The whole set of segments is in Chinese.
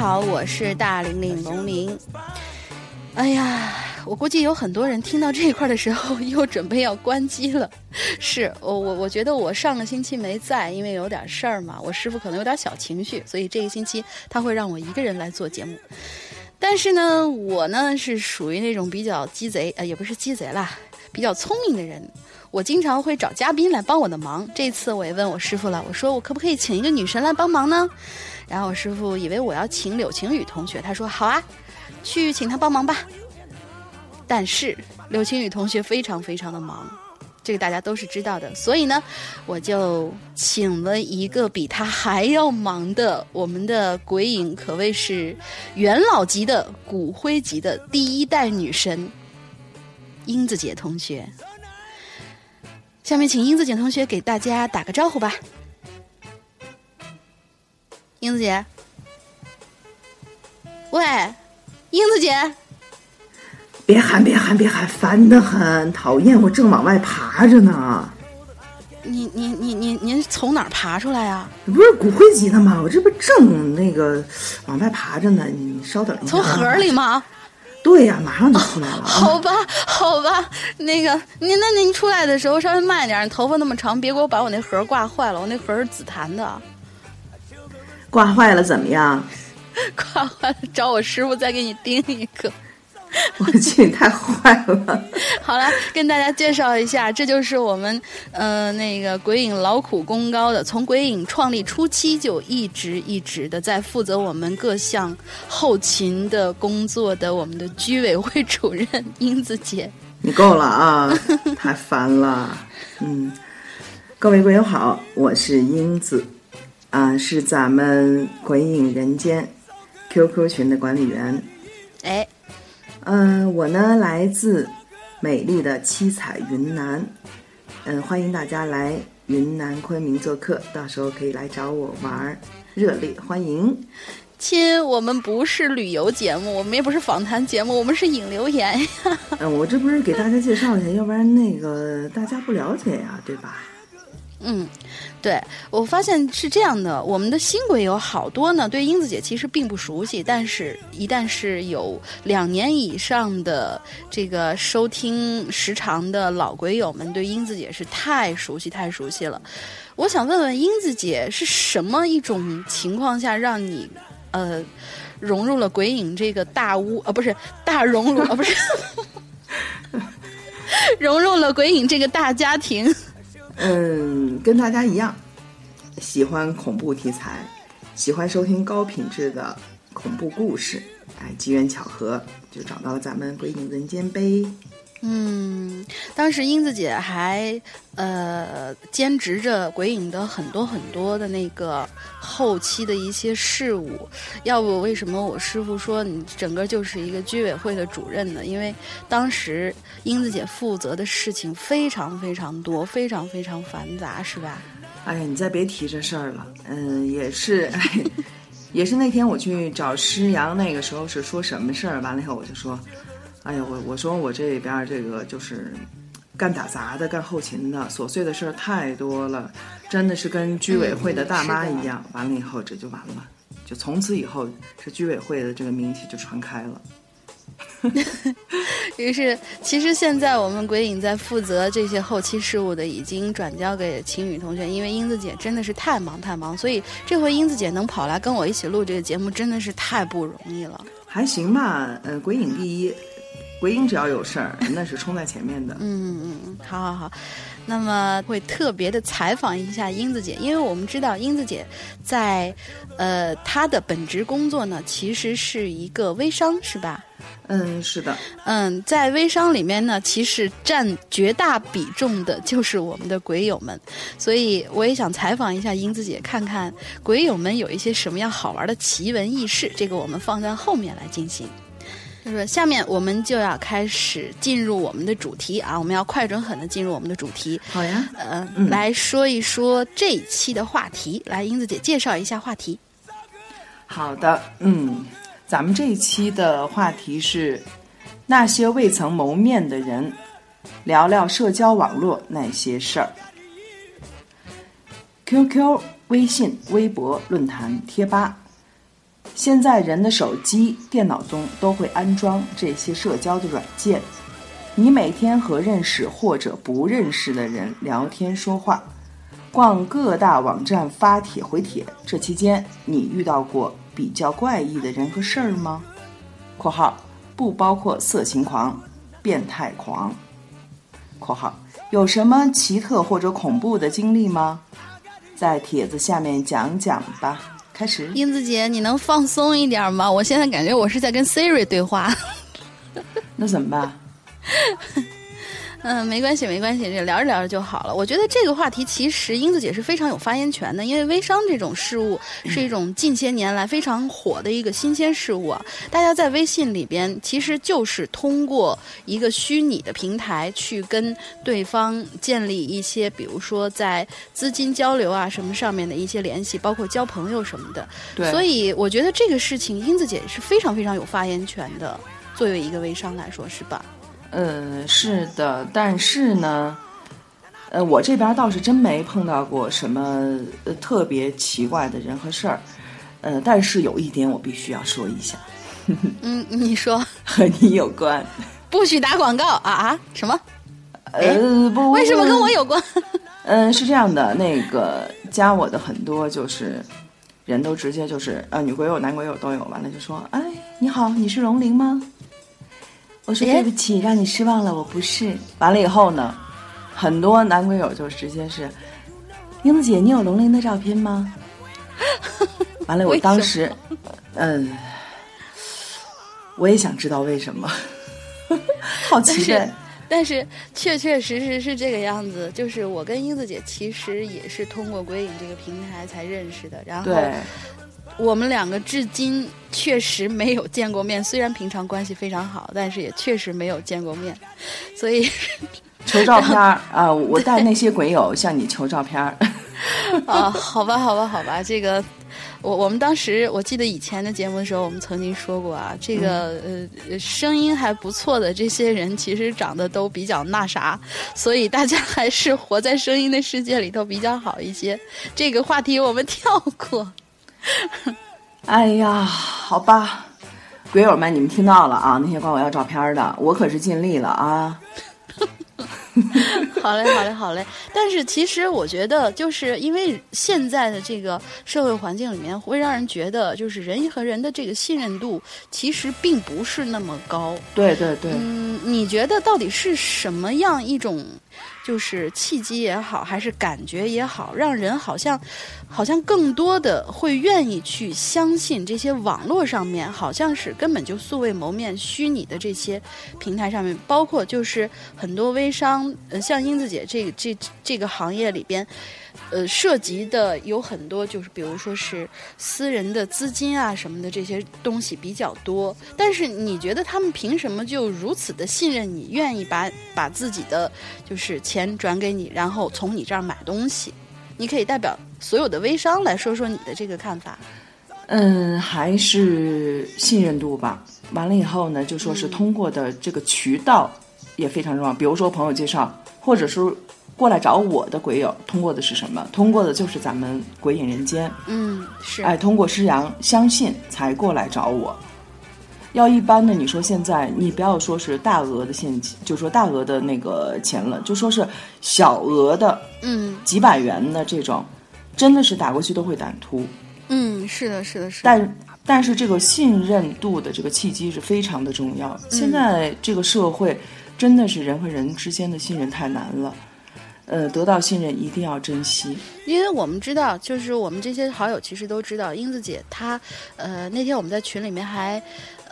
好，我是大玲玲龙玲。哎呀，我估计有很多人听到这一块的时候，又准备要关机了。是我我我觉得我上个星期没在，因为有点事儿嘛。我师傅可能有点小情绪，所以这个星期他会让我一个人来做节目。但是呢，我呢是属于那种比较鸡贼，呃，也不是鸡贼啦，比较聪明的人。我经常会找嘉宾来帮我的忙。这次我也问我师傅了，我说我可不可以请一个女神来帮忙呢？然后我师傅以为我要请柳晴雨同学，他说好啊。去请他帮忙吧，但是柳晴雨同学非常非常的忙，这个大家都是知道的，所以呢，我就请了一个比他还要忙的，我们的鬼影可谓是元老级的骨灰级的第一代女神，英子姐同学。下面请英子姐同学给大家打个招呼吧，英子姐，喂。英子姐，别喊别喊别喊，烦得很，讨厌！我正往外爬着呢。你你你你您从哪儿爬出来呀？不是骨灰级的吗？我这不正那个往外爬着呢。你稍等一下。从盒里吗？对呀，马上就出来了。好吧，好吧，那个您那您出来的时候稍微慢点，你头发那么长，别给我把我那盒挂坏了。我那盒是紫檀的。挂坏了怎么样？挂坏了，找我师傅再给你钉一个。我去，你太坏了！好了，跟大家介绍一下，这就是我们呃那个鬼影劳苦功高的，从鬼影创立初期就一直一直的在负责我们各项后勤的工作的我们的居委会主任英子姐。你够了啊！太烦了。嗯，各位鬼友好，我是英子，啊，是咱们鬼影人间。QQ 群的管理员，哎，嗯，我呢来自美丽的七彩云南，嗯，欢迎大家来云南昆明做客，到时候可以来找我玩儿，热烈欢迎。亲，我们不是旅游节目，我们也不是访谈节目，我们是引留言呀。嗯，我这不是给大家介绍一下，要不然那个大家不了解呀，对吧？嗯，对，我发现是这样的，我们的新鬼友好多呢，对英子姐其实并不熟悉，但是一旦是有两年以上的这个收听时长的老鬼友们，对英子姐是太熟悉、太熟悉了。我想问问英子姐，是什么一种情况下让你呃融入了鬼影这个大屋啊？不是大熔炉啊？不是 融入了鬼影这个大家庭？嗯，跟大家一样，喜欢恐怖题材，喜欢收听高品质的恐怖故事。哎，机缘巧合就找到了咱们鬼影人间呗。嗯，当时英子姐还呃兼职着鬼影的很多很多的那个后期的一些事务。要不为什么我师傅说你整个就是一个居委会的主任呢？因为当时英子姐负责的事情非常非常多，非常非常繁杂，是吧？哎呀，你再别提这事儿了。嗯，也是，也是那天我去找师阳，那个时候是说什么事儿？完了以后我就说。哎呀，我我说我这边这个就是干打杂的、干后勤的，琐碎的事儿太多了，真的是跟居委会的大妈一样。完了以后这就完了，就从此以后这居委会的这个名气就传开了。于是，其实现在我们鬼影在负责这些后期事务的，已经转交给晴雨同学，因为英子姐真的是太忙太忙，所以这回英子姐能跑来跟我一起录这个节目，真的是太不容易了。还行吧，呃，鬼影第一。鬼影只要有事儿，那是冲在前面的。嗯嗯，好好好，那么会特别的采访一下英子姐，因为我们知道英子姐在呃她的本职工作呢，其实是一个微商，是吧？嗯，是的。嗯，在微商里面呢，其实占绝大比重的就是我们的鬼友们，所以我也想采访一下英子姐，看看鬼友们有一些什么样好玩的奇闻异事，这个我们放在后面来进行。就是下面我们就要开始进入我们的主题啊，我们要快准狠的进入我们的主题。好呀，呃，来说一说这一期的话题。来，英子姐介绍一下话题。好的，嗯，咱们这一期的话题是那些未曾谋面的人，聊聊社交网络那些事儿。QQ、微信、微博、论坛、贴吧。现在人的手机、电脑中都会安装这些社交的软件。你每天和认识或者不认识的人聊天说话，逛各大网站发帖回帖，这期间你遇到过比较怪异的人和事儿吗？（括号不包括色情狂、变态狂。）（括号有什么奇特或者恐怖的经历吗？在帖子下面讲讲吧。）开始，英子姐，你能放松一点吗？我现在感觉我是在跟 Siri 对话。那怎么办？嗯，没关系，没关系，这聊着聊着就好了。我觉得这个话题其实英子姐是非常有发言权的，因为微商这种事物是一种近些年来非常火的一个新鲜事物啊。大家在微信里边其实就是通过一个虚拟的平台去跟对方建立一些，比如说在资金交流啊什么上面的一些联系，包括交朋友什么的。对。所以我觉得这个事情英子姐是非常非常有发言权的，作为一个微商来说，是吧？呃，是的，但是呢，呃，我这边倒是真没碰到过什么特别奇怪的人和事儿，呃，但是有一点我必须要说一下，嗯，你说和你有关，不许打广告啊啊？什么？呃，不，为什么跟我有关？嗯，是这样的，那个加我的很多就是人都直接就是呃，女鬼友、男鬼友都有，完了就说，哎，你好，你是龙鳞吗？我说对不起，让你失望了。我不是。完了以后呢，很多男鬼友就直接是，英子姐，你有龙鳞的照片吗？完了，我当时，嗯，我也想知道为什么，好奇的。但是确确实实是这个样子，就是我跟英子姐其实也是通过鬼影这个平台才认识的，然后。我们两个至今确实没有见过面，虽然平常关系非常好，但是也确实没有见过面，所以 求照片儿啊！我带那些鬼友向你求照片儿。啊，好吧，好吧，好吧，这个我我们当时我记得以前的节目的时候，我们曾经说过啊，这个、呃声音还不错的这些人，其实长得都比较那啥，所以大家还是活在声音的世界里头比较好一些。这个话题我们跳过。哎呀，好吧，鬼友们，你们听到了啊？那些管我要照片的，我可是尽力了啊。好嘞，好嘞，好嘞。但是其实我觉得，就是因为现在的这个社会环境里面，会让人觉得，就是人和人的这个信任度其实并不是那么高。对对对，嗯，你觉得到底是什么样一种，就是契机也好，还是感觉也好，让人好像，好像更多的会愿意去相信这些网络上面，好像是根本就素未谋面、虚拟的这些平台上面，包括就是很多微商，呃，像英子姐这这这个行业里边。呃，涉及的有很多，就是比如说是私人的资金啊什么的这些东西比较多。但是你觉得他们凭什么就如此的信任你，愿意把把自己的就是钱转给你，然后从你这儿买东西？你可以代表所有的微商来说说你的这个看法。嗯，还是信任度吧。完了以后呢，就说是通过的这个渠道也非常重要，比如说朋友介绍，或者是。过来找我的鬼友，通过的是什么？通过的就是咱们鬼影人间。嗯，是。哎，通过施阳相信才过来找我。要一般的，你说现在你不要说是大额的现金，就说大额的那个钱了，就说是小额的，嗯，几百元的这种，真的是打过去都会胆突。嗯，是的，是的，是的。但但是这个信任度的这个契机是非常的重要。现在这个社会真的是人和人之间的信任太难了。呃，得到信任一定要珍惜，因为我们知道，就是我们这些好友其实都知道，英子姐她，呃，那天我们在群里面还。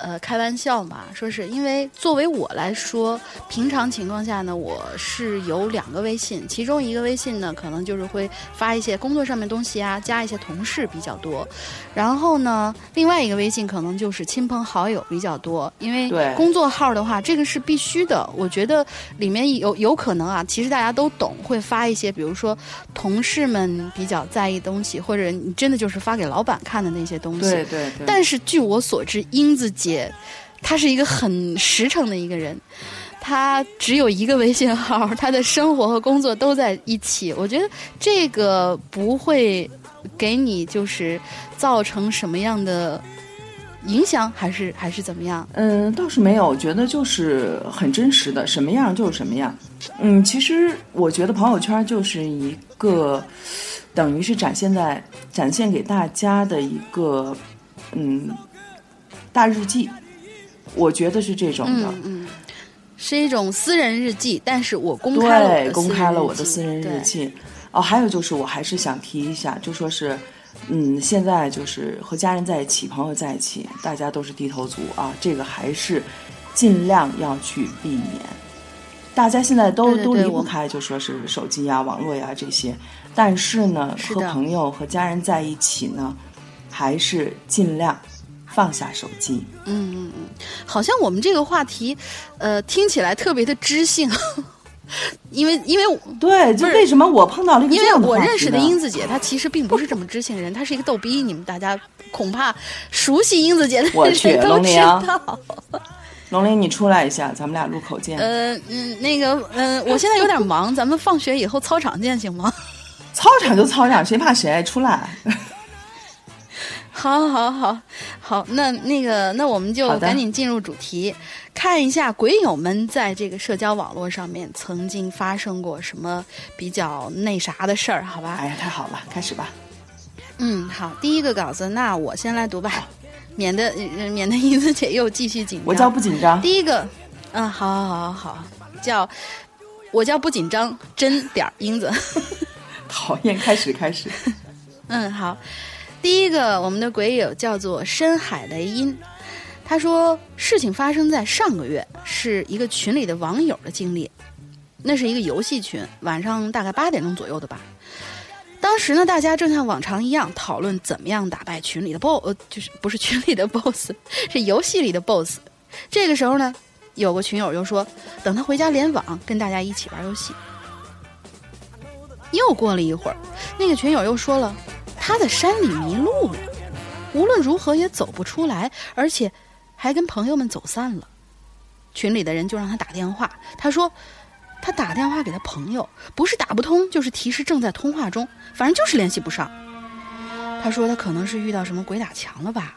呃，开玩笑嘛，说是因为作为我来说，平常情况下呢，我是有两个微信，其中一个微信呢，可能就是会发一些工作上面东西啊，加一些同事比较多，然后呢，另外一个微信可能就是亲朋好友比较多，因为工作号的话，这个是必须的。我觉得里面有有可能啊，其实大家都懂，会发一些，比如说同事们比较在意东西，或者你真的就是发给老板看的那些东西。对对对。但是据我所知，英子姐。姐，他是一个很实诚的一个人，他只有一个微信号，他的生活和工作都在一起。我觉得这个不会给你就是造成什么样的影响，还是还是怎么样？嗯，倒是没有，我觉得就是很真实的，什么样就是什么样。嗯，其实我觉得朋友圈就是一个等于是展现在展现给大家的一个嗯。大日记，我觉得是这种的，嗯，是一种私人日记，但是我公开了公开了我的私人日记。哦，还有就是，我还是想提一下，就说是，嗯，现在就是和家人在一起，朋友在一起，大家都是低头族啊，这个还是尽量要去避免。大家现在都都离不开，就说是手机呀、网络呀这些，但是呢，和朋友和家人在一起呢，还是尽量。放下手机。嗯嗯嗯，好像我们这个话题，呃，听起来特别的知性，因为因为对，就为什么我碰到了一个因为我认识的英子姐，她其实并不是这么知性的人，她是一个逗逼。你们大家恐怕熟悉英子姐的人 都知道。龙玲，你出来一下，咱们俩路口见。呃嗯，那个嗯，我现在有点忙，咱们放学以后操场见，行吗？操场就操场，谁怕谁？出来。好，好，好，好，那那个，那我们就赶紧进入主题，看一下鬼友们在这个社交网络上面曾经发生过什么比较那啥的事儿，好吧？哎呀，太好了，开始吧。嗯，好，第一个稿子，那我先来读吧，免得免得英子姐又继续紧张。我叫不紧张。第一个，嗯，好，好，好，好，叫我叫不紧张，真点儿英子。讨厌，开始，开始。嗯，好。第一个，我们的鬼友叫做深海雷音，他说事情发生在上个月，是一个群里的网友的经历。那是一个游戏群，晚上大概八点钟左右的吧。当时呢，大家正像往常一样讨论怎么样打败群里的 BOSS，就是不是群里的 BOSS，是游戏里的 BOSS。这个时候呢，有个群友又说，等他回家联网，跟大家一起玩游戏。又过了一会儿，那个群友又说了。他在山里迷路了，无论如何也走不出来，而且还跟朋友们走散了。群里的人就让他打电话，他说他打电话给他朋友，不是打不通，就是提示正在通话中，反正就是联系不上。他说他可能是遇到什么鬼打墙了吧，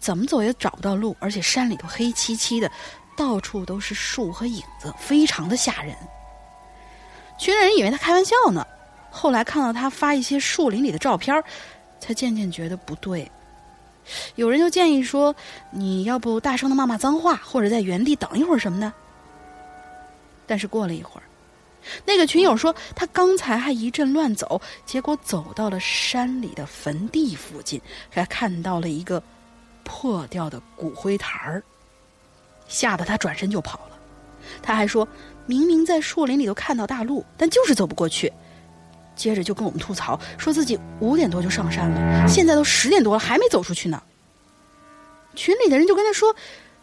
怎么走也找不到路，而且山里头黑漆漆的，到处都是树和影子，非常的吓人。群里人以为他开玩笑呢，后来看到他发一些树林里的照片，才渐渐觉得不对。有人就建议说：“你要不大声的骂骂脏话，或者在原地等一会儿什么的。”但是过了一会儿，那个群友说他刚才还一阵乱走，结果走到了山里的坟地附近，还看到了一个破掉的骨灰坛儿，吓得他转身就跑了。他还说明明在树林里头看到大路，但就是走不过去。接着就跟我们吐槽，说自己五点多就上山了，现在都十点多了，还没走出去呢。群里的人就跟他说：“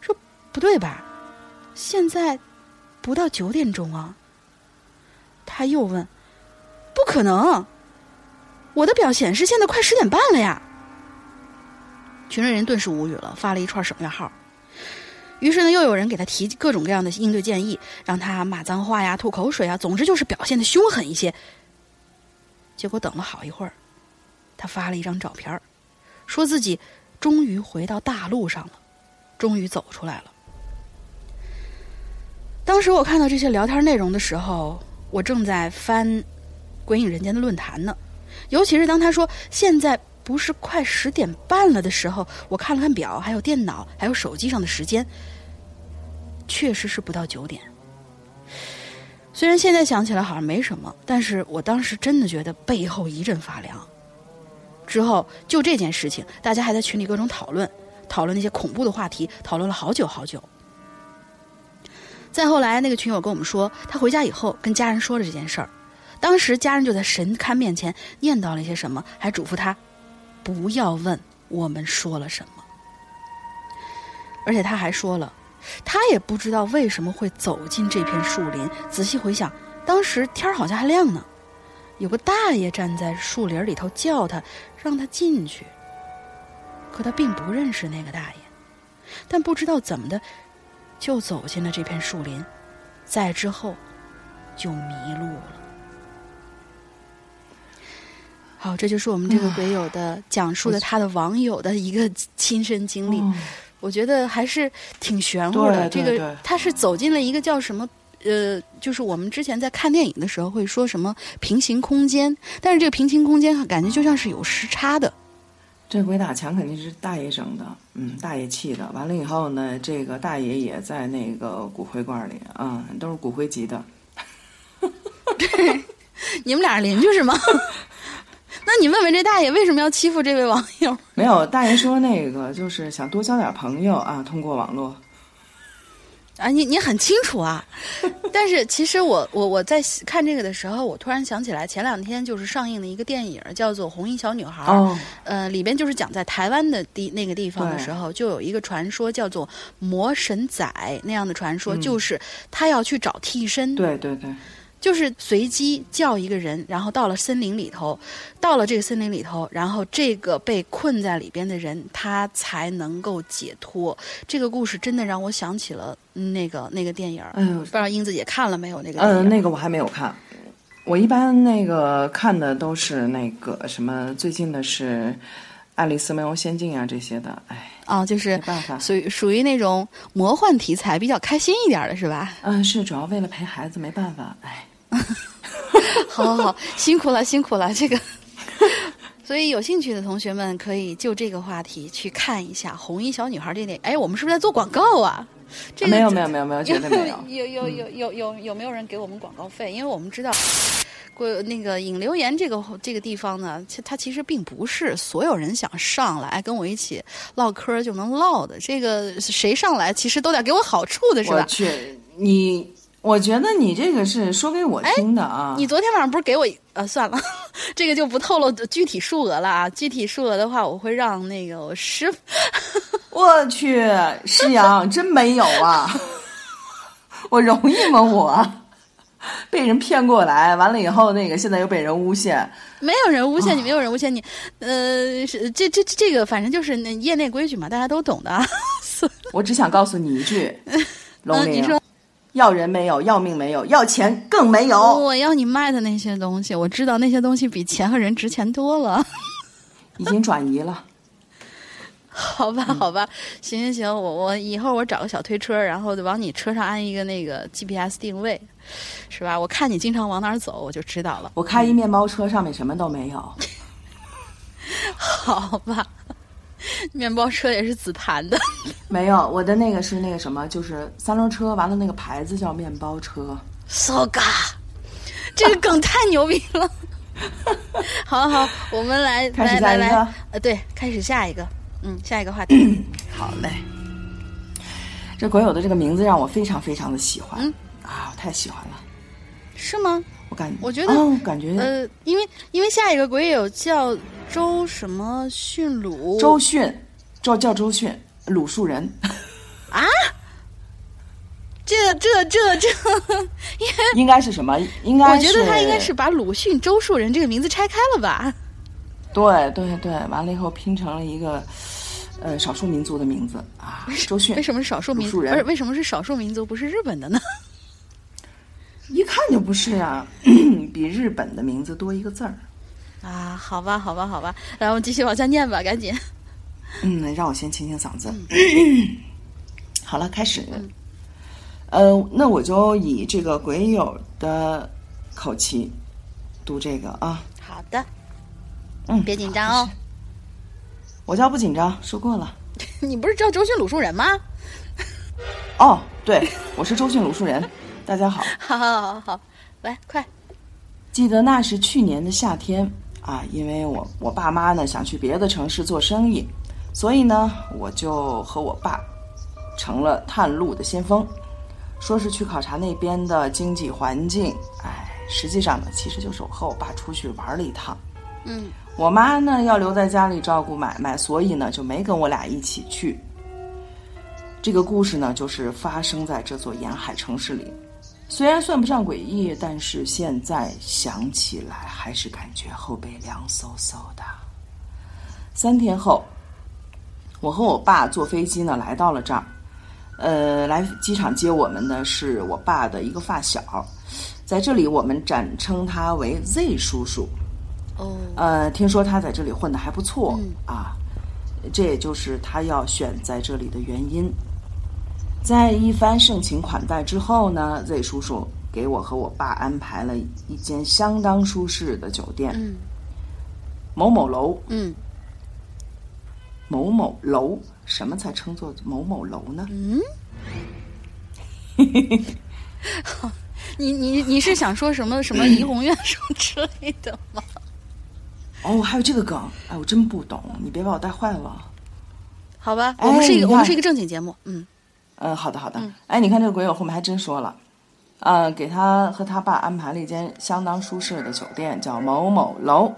说不对吧？现在不到九点钟啊。”他又问：“不可能，我的表显示现在快十点半了呀。”群里人顿时无语了，发了一串省略号。于是呢，又有人给他提各种各样的应对建议，让他骂脏话呀、吐口水啊，总之就是表现的凶狠一些。结果等了好一会儿，他发了一张照片说自己终于回到大路上了，终于走出来了。当时我看到这些聊天内容的时候，我正在翻《鬼影人间》的论坛呢。尤其是当他说现在不是快十点半了的时候，我看了看表，还有电脑，还有手机上的时间，确实是不到九点。虽然现在想起来好像没什么，但是我当时真的觉得背后一阵发凉。之后就这件事情，大家还在群里各种讨论，讨论那些恐怖的话题，讨论了好久好久。再后来，那个群友跟我们说，他回家以后跟家人说了这件事儿，当时家人就在神龛面前念叨了一些什么，还嘱咐他不要问我们说了什么，而且他还说了。他也不知道为什么会走进这片树林。仔细回想，当时天好像还亮呢，有个大爷站在树林里头叫他，让他进去。可他并不认识那个大爷，但不知道怎么的，就走进了这片树林，在之后就迷路了。好，这就是我们这个鬼友的讲述的他的网友的一个亲身经历。我觉得还是挺玄乎的。这个他是走进了一个叫什么？呃，就是我们之前在看电影的时候会说什么平行空间，但是这个平行空间感觉就像是有时差的。这鬼打墙肯定是大爷整的，嗯，大爷气的。完了以后呢，这个大爷也在那个骨灰罐里啊，都是骨灰级的。对，你们俩邻居是吗？那你问问这大爷为什么要欺负这位网友？没有，大爷说那个就是想多交点朋友啊，通过网络。啊，你你很清楚啊。但是其实我我我在看这个的时候，我突然想起来，前两天就是上映的一个电影叫做《红衣小女孩》。哦。呃，里边就是讲在台湾的地那个地方的时候，就有一个传说叫做魔神仔那样的传说，就是他要去找替身。对对对。就是随机叫一个人，然后到了森林里头，到了这个森林里头，然后这个被困在里边的人，他才能够解脱。这个故事真的让我想起了那个那个电影。嗯，不知道英子姐看了没有那个？嗯，那个我还没有看。我一般那个看的都是那个什么，最近的是《爱丽丝梦游仙境》啊这些的。哎，哦，就是没办法，属于属于那种魔幻题材，比较开心一点的是吧？嗯，是主要为了陪孩子，没办法。哎。好，好，好，辛苦了，辛苦了，这个。所以有兴趣的同学们可以就这个话题去看一下《红衣小女孩》这电影。哎，我们是不是在做广告啊？这个没有，没有，没有，没有，绝对没有。有有有有有有没有人给我们广告费？因为我们知道，过那个引流言这个这个地方呢，其它其实并不是所有人想上来跟我一起唠嗑就能唠的。这个谁上来，其实都得给我好处的，是吧？我去，你。我觉得你这个是说给我听的啊！你昨天晚上不是给我呃，算了，这个就不透露具体数额了啊。具体数额的话，我会让那个我师傅。我去，师阳真没有啊！我容易吗？我被人骗过来，完了以后那个现在又被人诬陷，没有人诬陷你，没有人诬陷你。呃，是这这这个，反正就是那业内规矩嘛，大家都懂的。我只想告诉你一句，龙嗯，玲，你说要人没有，要命没有，要钱更没有。我要你卖的那些东西，我知道那些东西比钱和人值钱多了。已经转移了。好吧，好吧，行行行，我我以后我找个小推车，然后往你车上安一个那个 GPS 定位，是吧？我看你经常往哪儿走，我就知道了。我开一面包车，上面什么都没有。好吧，面包车也是紫檀的。没有，我的那个是那个什么，就是三轮车，完了那个牌子叫面包车。so ga，这个梗太牛逼了。好好，我们来开始来来下一个来，呃，对，开始下一个，嗯，下一个话题。好嘞，这鬼友的这个名字让我非常非常的喜欢、嗯啊，我太喜欢了。是吗？我感我觉得哦、感觉呃，因为因为下一个鬼友叫周什么训鲁，周迅，叫叫周迅，鲁树人。啊这这这这，应该是什么？应该我觉得他应该是把鲁迅周树人这个名字拆开了吧？对对对，完了以后拼成了一个呃少数民族的名字啊，周迅为。什么是少数民族？不是为什么是少数民族，不是日本的呢？一看就不是啊，比日本的名字多一个字儿。啊，好吧，好吧，好吧，来，我们继续往下念吧，赶紧。嗯，让我先清清嗓子。好了，开始。呃，那我就以这个鬼友的口气读这个啊。好的，嗯，别紧张哦。我叫不紧张，说过了。你不是叫周迅鲁树人吗？哦，对，我是周迅鲁树人。大家好，好好好好，来快。记得那是去年的夏天啊，因为我我爸妈呢想去别的城市做生意，所以呢我就和我爸成了探路的先锋，说是去考察那边的经济环境。哎，实际上呢，其实就是我和我爸出去玩了一趟。嗯，我妈呢要留在家里照顾买卖，所以呢就没跟我俩一起去。这个故事呢，就是发生在这座沿海城市里。虽然算不上诡异，但是现在想起来还是感觉后背凉飕飕的。三天后，我和我爸坐飞机呢来到了这儿。呃，来机场接我们的是我爸的一个发小，在这里我们暂称他为 Z 叔叔。哦，呃，听说他在这里混得还不错、嗯啊，这也就是他要选在这里的原因。在一番盛情款待之后呢，Z 叔叔给我和我爸安排了一间相当舒适的酒店，嗯某某楼，嗯某某楼，什么才称作某某楼呢？嗯。你你你是想说什么什么怡红院什么之类的吗？哦，还有这个梗，哎，我真不懂，你别把我带坏了。好吧，哎我们是一个我们是一个正经节目，嗯嗯，好的好的。嗯哎，你看这个鬼友后面还真说了，呃，给他和他爸安排了一间相当舒适的酒店，叫某某楼。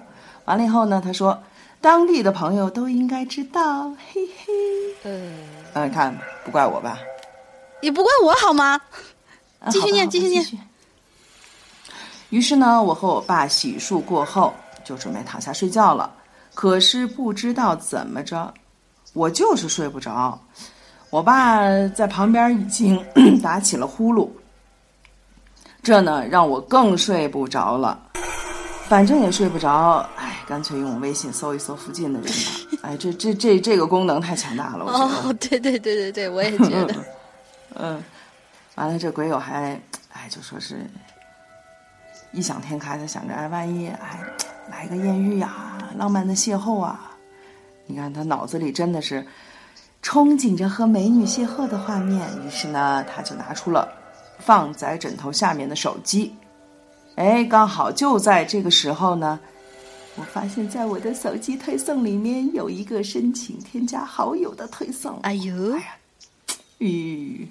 完了以后呢，他说当地的朋友都应该知道，嘿嘿。呃，嗯，看不怪我吧？也不怪我好吗？嗯继续念继续念于是呢，我和我爸洗漱过后，就准备躺下睡觉了。可是不知道怎么着，我就是睡不着。我爸在旁边已经 打起了呼噜，这呢让我更睡不着了。反正也睡不着，哎，干脆用微信搜一搜附近的人吧。哎，这这这这个功能太强大了，我觉得。哦，对对对对对，我也觉得。嗯，完了，这鬼友还哎，就说是异想天开的想着，哎，万一哎来个艳遇呀、浪漫的邂逅啊！你看他脑子里真的是憧憬着和美女邂逅的画面，于是呢，他就拿出了放在枕头下面的手机。哎，刚好就在这个时候呢，我发现在我的手机推送里面有一个申请添加好友的推送。哎呦，吁，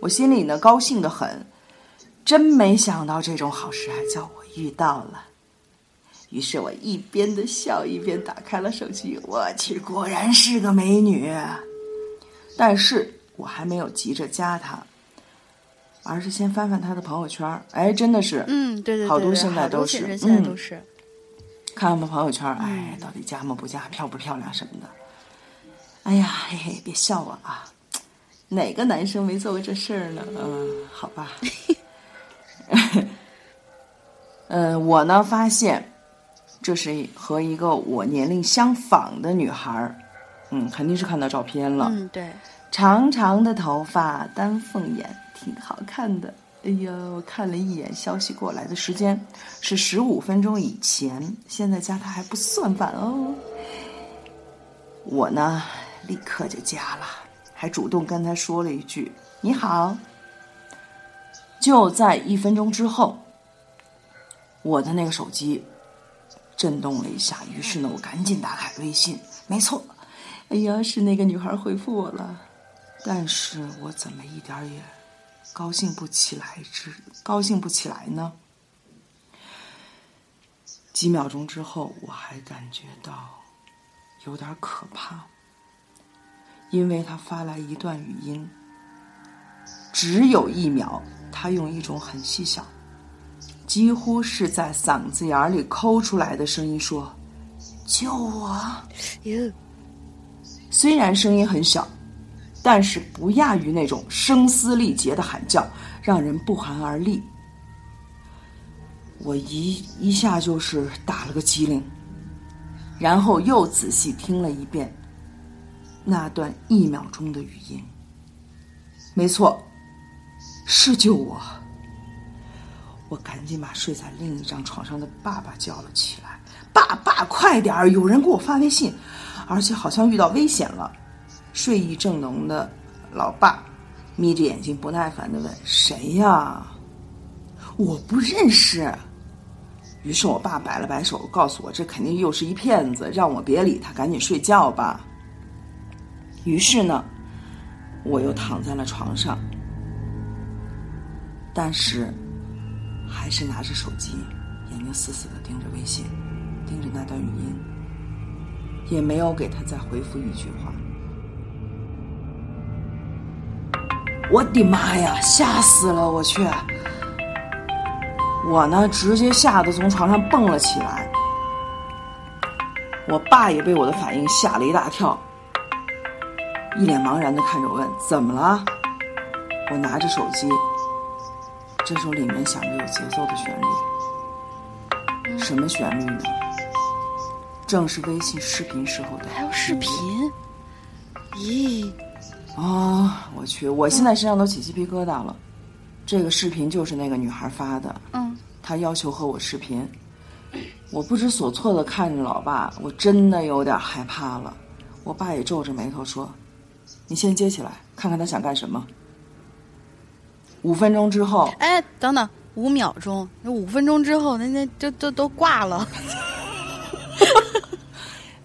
我心里呢高兴的很，真没想到这种好事还叫我遇到了。于是我一边的笑一边打开了手机，我去，果然是个美女。但是我还没有急着加他，而是先翻翻他的朋友圈儿。哎，真的是，嗯，对对对，好多现在都是现在嗯都是，看他们朋友圈哎，到底加吗不加，漂不漂亮什么的。哎呀，嘿嘿，别笑我啊！哪个男生没做过这事儿呢？嗯，好吧。嗯，我呢发现，这是和一个我年龄相仿的女孩儿，嗯，肯定是看到照片了。嗯，对，长长的头发，丹凤眼，挺好看的。哎呀，我看了一眼消息过来的时间是十五分钟以前，现在加他还不算晚哦。我呢，立刻就加了，还主动跟他说了一句“你好”。就在一分钟之后，我的那个手机震动了一下，于是呢，我赶紧打开微信，没错，哎呀，是那个女孩回复我了，但是我怎么一点也高兴不起来？之高兴不起来呢？几秒钟之后，我还感觉到有点可怕，因为他发来一段语音，只有一秒，他用一种很细小，几乎是在嗓子眼里抠出来的声音说：“救我！”虽然声音很小，但是不亚于那种声嘶力竭的喊叫，让人不寒而栗。我一一下就是打了个激灵，然后又仔细听了一遍那段一秒钟的语音。没错，是救我！我赶紧把睡在另一张床上的爸爸叫了起来：“爸爸，快点儿！有人给我发微信，而且好像遇到危险了。”睡意正浓的老爸眯着眼睛，不耐烦的问：“谁呀？”我不认识。于是我爸摆了摆手，告诉我这肯定又是一骗子，让我别理他，赶紧睡觉吧。于是呢，我又躺在了床上，但是还是拿着手机，眼睛死死的盯着微信，盯着那段语音，也没有给他再回复一句话。我的妈呀！吓死了！我去！我呢，直接吓得从床上蹦了起来。我爸也被我的反应吓了一大跳，一脸茫然的看着我问：“怎么了？”我拿着手机，这时候里面响着有节奏的旋律，什么旋律呢？正是微信视频时候的。还有视频，咦，啊、我去！我现在身上都起鸡皮疙瘩了。这个视频就是那个女孩发的，嗯，她要求和我视频。我不知所措的看着老爸，我真的有点害怕了。我爸也皱着眉头说：“你先接起来，看看他想干什么。”五分钟之后，哎，等等，五秒钟，那五分钟之后，那那就都都挂了。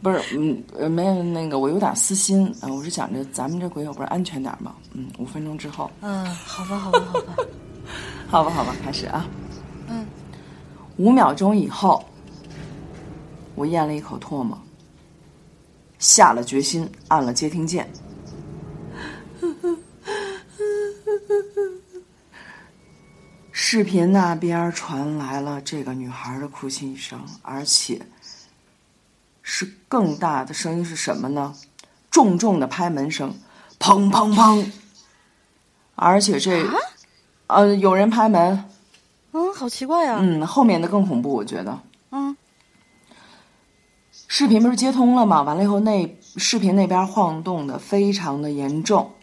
不是，嗯，呃没有那个，我有点私心啊、呃我是想着咱们这鬼友不是安全点吗？嗯，五分钟之后，嗯，好吧，好吧，好吧，好吧，好吧，开始啊。嗯，五秒钟以后，我咽了一口唾沫，下了决心，按了接听键。视频那边传来了这个女孩的哭泣声，而且是更大的声音是什么呢？重重的拍门声，砰砰砰！而且这，呃，有人拍门，嗯，好奇怪呀、嗯，后面的更恐怖，我觉得。嗯，视频不是接通了吗？完了以后，那视频那边晃动的非常的严重，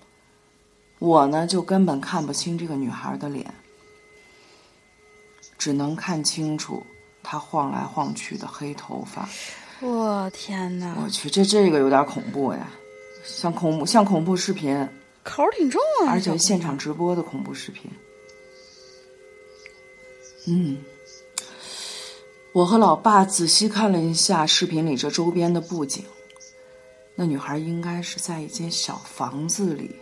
我呢就根本看不清这个女孩的脸，只能看清楚她晃来晃去的黑头发。我天哪，我去，这这个有点恐怖呀，像恐怖像恐怖视频，口儿挺重啊，而且现场直播的恐怖视频。嗯，我和老爸仔细看了一下视频里这周边的布景，那女孩应该是在一间小房子里。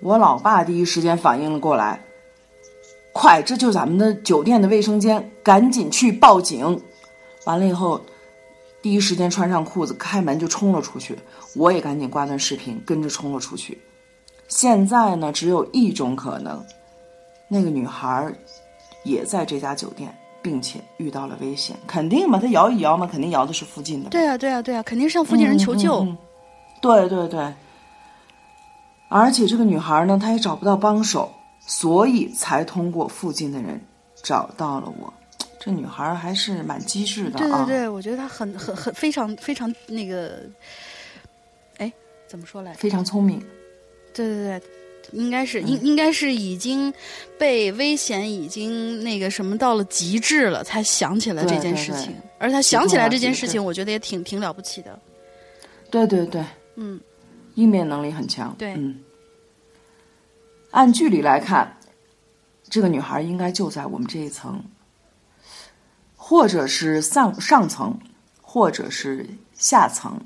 我老爸第一时间反应了过来，快，这就是咱们的酒店的卫生间，赶紧去报警。完了以后，第一时间穿上裤子，开门就冲了出去。我也赶紧挂断视频，跟着冲了出去。现在呢，只有一种可能，那个女孩也在这家酒店，并且遇到了危险，肯定嘛？她摇一摇嘛，肯定摇的是附近的。对啊，对啊，对啊，肯定是向附近人求救。嗯嗯嗯对对对，而且这个女孩呢，她也找不到帮手，所以才通过附近的人找到了我。这女孩还是蛮机智的啊！对对对，我觉得她很很很非常非常那个，哎，怎么说来着？非常聪明。对对对，应该是嗯应应该是已经被危险已经那个什么到了极致了，才想起来这对对对件事情。而她想起来这件事情，我觉得也挺挺了不起的。对对对，嗯，应变能力很强。对嗯，按距离来看，这个女孩应该就在我们这一层，或者是上上层，或者是下层，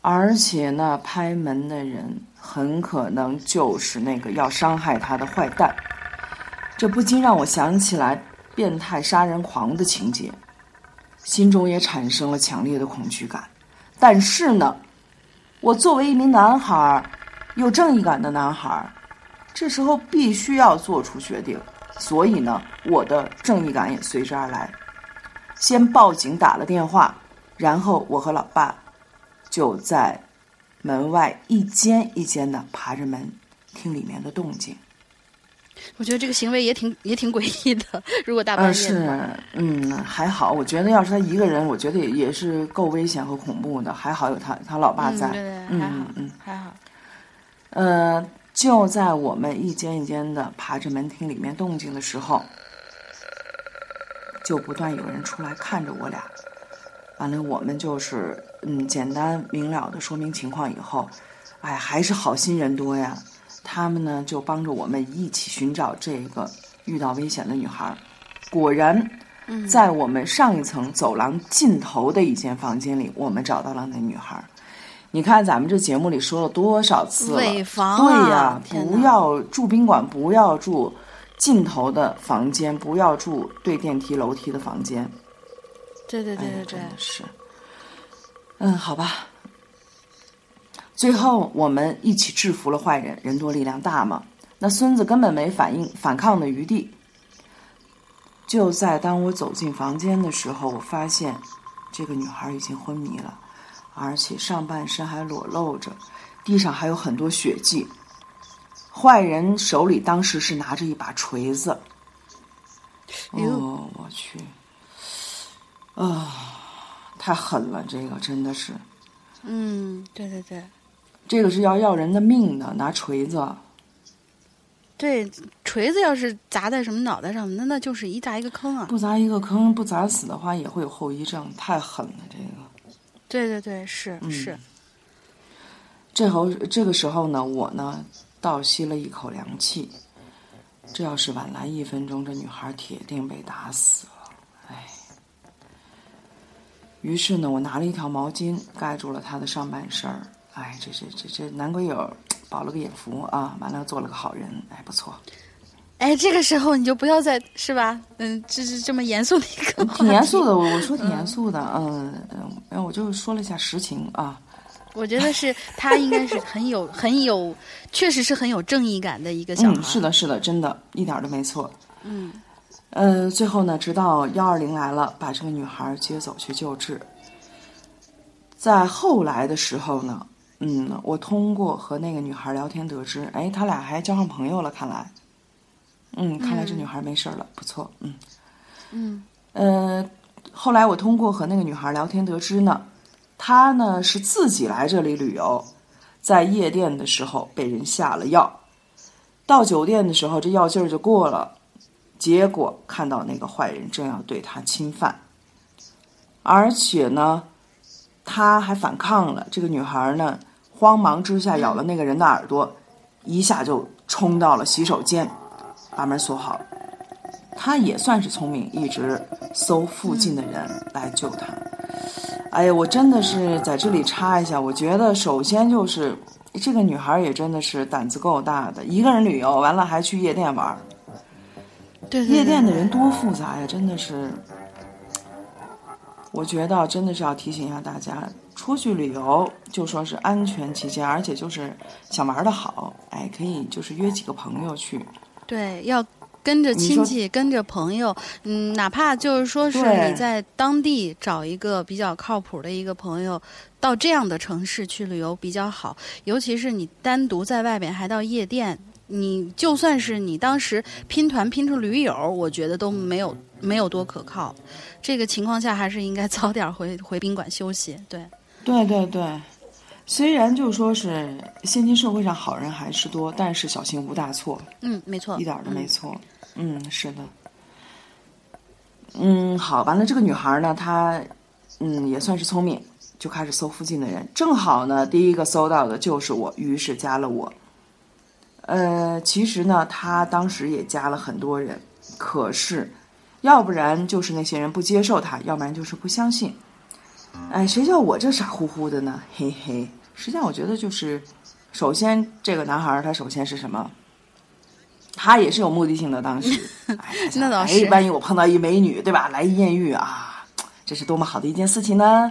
而且呢，拍门的人很可能就是那个要伤害他的坏蛋。这不禁让我想起来变态杀人狂的情节，心中也产生了强烈的恐惧感。但是呢，我作为一名男孩，有正义感的男孩，这时候必须要做出决定。所以呢，我的正义感也随之而来。先报警打了电话，然后我和老爸就在门外一间一间的爬着门，听里面的动静。我觉得这个行为也挺也挺诡异的。如果大半呃，夜的话，是，嗯，还好。我觉得要是他一个人，我觉得也也是够危险和恐怖的。还好有他他老爸在，嗯，对对，嗯还好嗯嗯。还好。呃，就在我们一间一间的爬着门听里面动静的时候，就不断有人出来看着我俩。完了，我们就是嗯，简单明了的说明情况以后，哎，还是好心人多呀。他们呢就帮着我们一起寻找这个遇到危险的女孩。果然，嗯在我们上一层走廊尽头的一间房间里，我们找到了那女孩。你看，咱们这节目里说了多少次了？尾房对啊呀，不要住宾馆，不要住尽头的房间，不要住对电梯楼梯的房间。对对对对对真的，是。嗯，好吧。最后我们一起制服了坏人，人多力量大嘛。那孙子根本没反应反抗的余地。就在当我走进房间的时候，我发现这个女孩已经昏迷了，而且上半身还裸露着，地上还有很多血迹。坏人手里当时是拿着一把锤子。哎呦哦，我去，啊，太狠了，这个真的是，嗯，对对对这个是要要人的命的，拿锤子。对，锤子要是砸在什么脑袋上，那那就是一砸一个坑啊！不砸一个坑，不砸死的话也会有后遗症，太狠了。这个，对对对，是嗯是，这后这个时候呢，我呢倒吸了一口凉气。这要是晚来一分钟，这女孩铁定被打死了。哎，于是呢，我拿了一条毛巾盖住了她的上半身儿。哎，这这这这男鬼友保了个眼福啊！完了，做了个好人，哎，不错。哎，这个时候你就不要再是吧？嗯，这是这么严肃的一个，挺严肃的，我我说挺严肃的，嗯嗯，然后我就说了一下实情啊。我觉得是 他应该是很有很有，确实是很有正义感的一个小孩。嗯，是的，是的，真的，一点都没错。嗯，呃，最后呢，直到幺二零来了，把这个女孩接走去救治。在后来的时候呢，嗯，我通过和那个女孩聊天得知，哎，他俩还交上朋友了，看来，嗯，看来这女孩没事儿了，不错，嗯嗯呃，后来我通过和那个女孩聊天得知呢，他呢是自己来这里旅游，在夜店的时候被人下了药，到酒店的时候这药劲儿就过了，结果看到那个坏人正要对他侵犯，而且呢，他还反抗了。这个女孩呢，慌忙之下咬了那个人的耳朵，一下就冲到了洗手间，把门锁好。他也算是聪明，一直搜附近的人来救他。哎呀，我真的是在这里插一下，我觉得首先就是这个女孩也真的是胆子够大的，一个人旅游完了还去夜店玩儿，对对对夜店的人多复杂呀，真的是。我觉得真的是要提醒一下大家，出去旅游就说是安全起见，而且就是想玩的好，哎，可以就是约几个朋友去，对，要跟着亲戚，跟着朋友，嗯，哪怕就是说是你在当地找一个比较靠谱的一个朋友，到这样的城市去旅游比较好。尤其是你单独在外边还到夜店，你就算是你当时拼团拼成驴友，我觉得都没有没有多可靠。这个情况下，还是应该 早点回回宾馆休息。对，对对对，虽然就说是现今社会上好人还是多，但是小心无大错，嗯，没错，一点儿都没嗯错。嗯，嗯是的。嗯，好，完了，这个女孩呢，她嗯也算是聪明，就开始搜附近的人。正好呢，第一个搜到的就是我，于是加了我。呃，其实呢，她当时也加了很多人，可是，要不然就是那些人不接受她，要不然就是不相信。哎，谁叫我这傻乎乎的呢？嘿嘿。实际上，我觉得就是，首先这个男孩他首先是什么？他也是有目的性的，当时。哎他想那倒是哎，万一我碰到一美女，对吧？来艳遇啊，这是多么好的一件事情呢？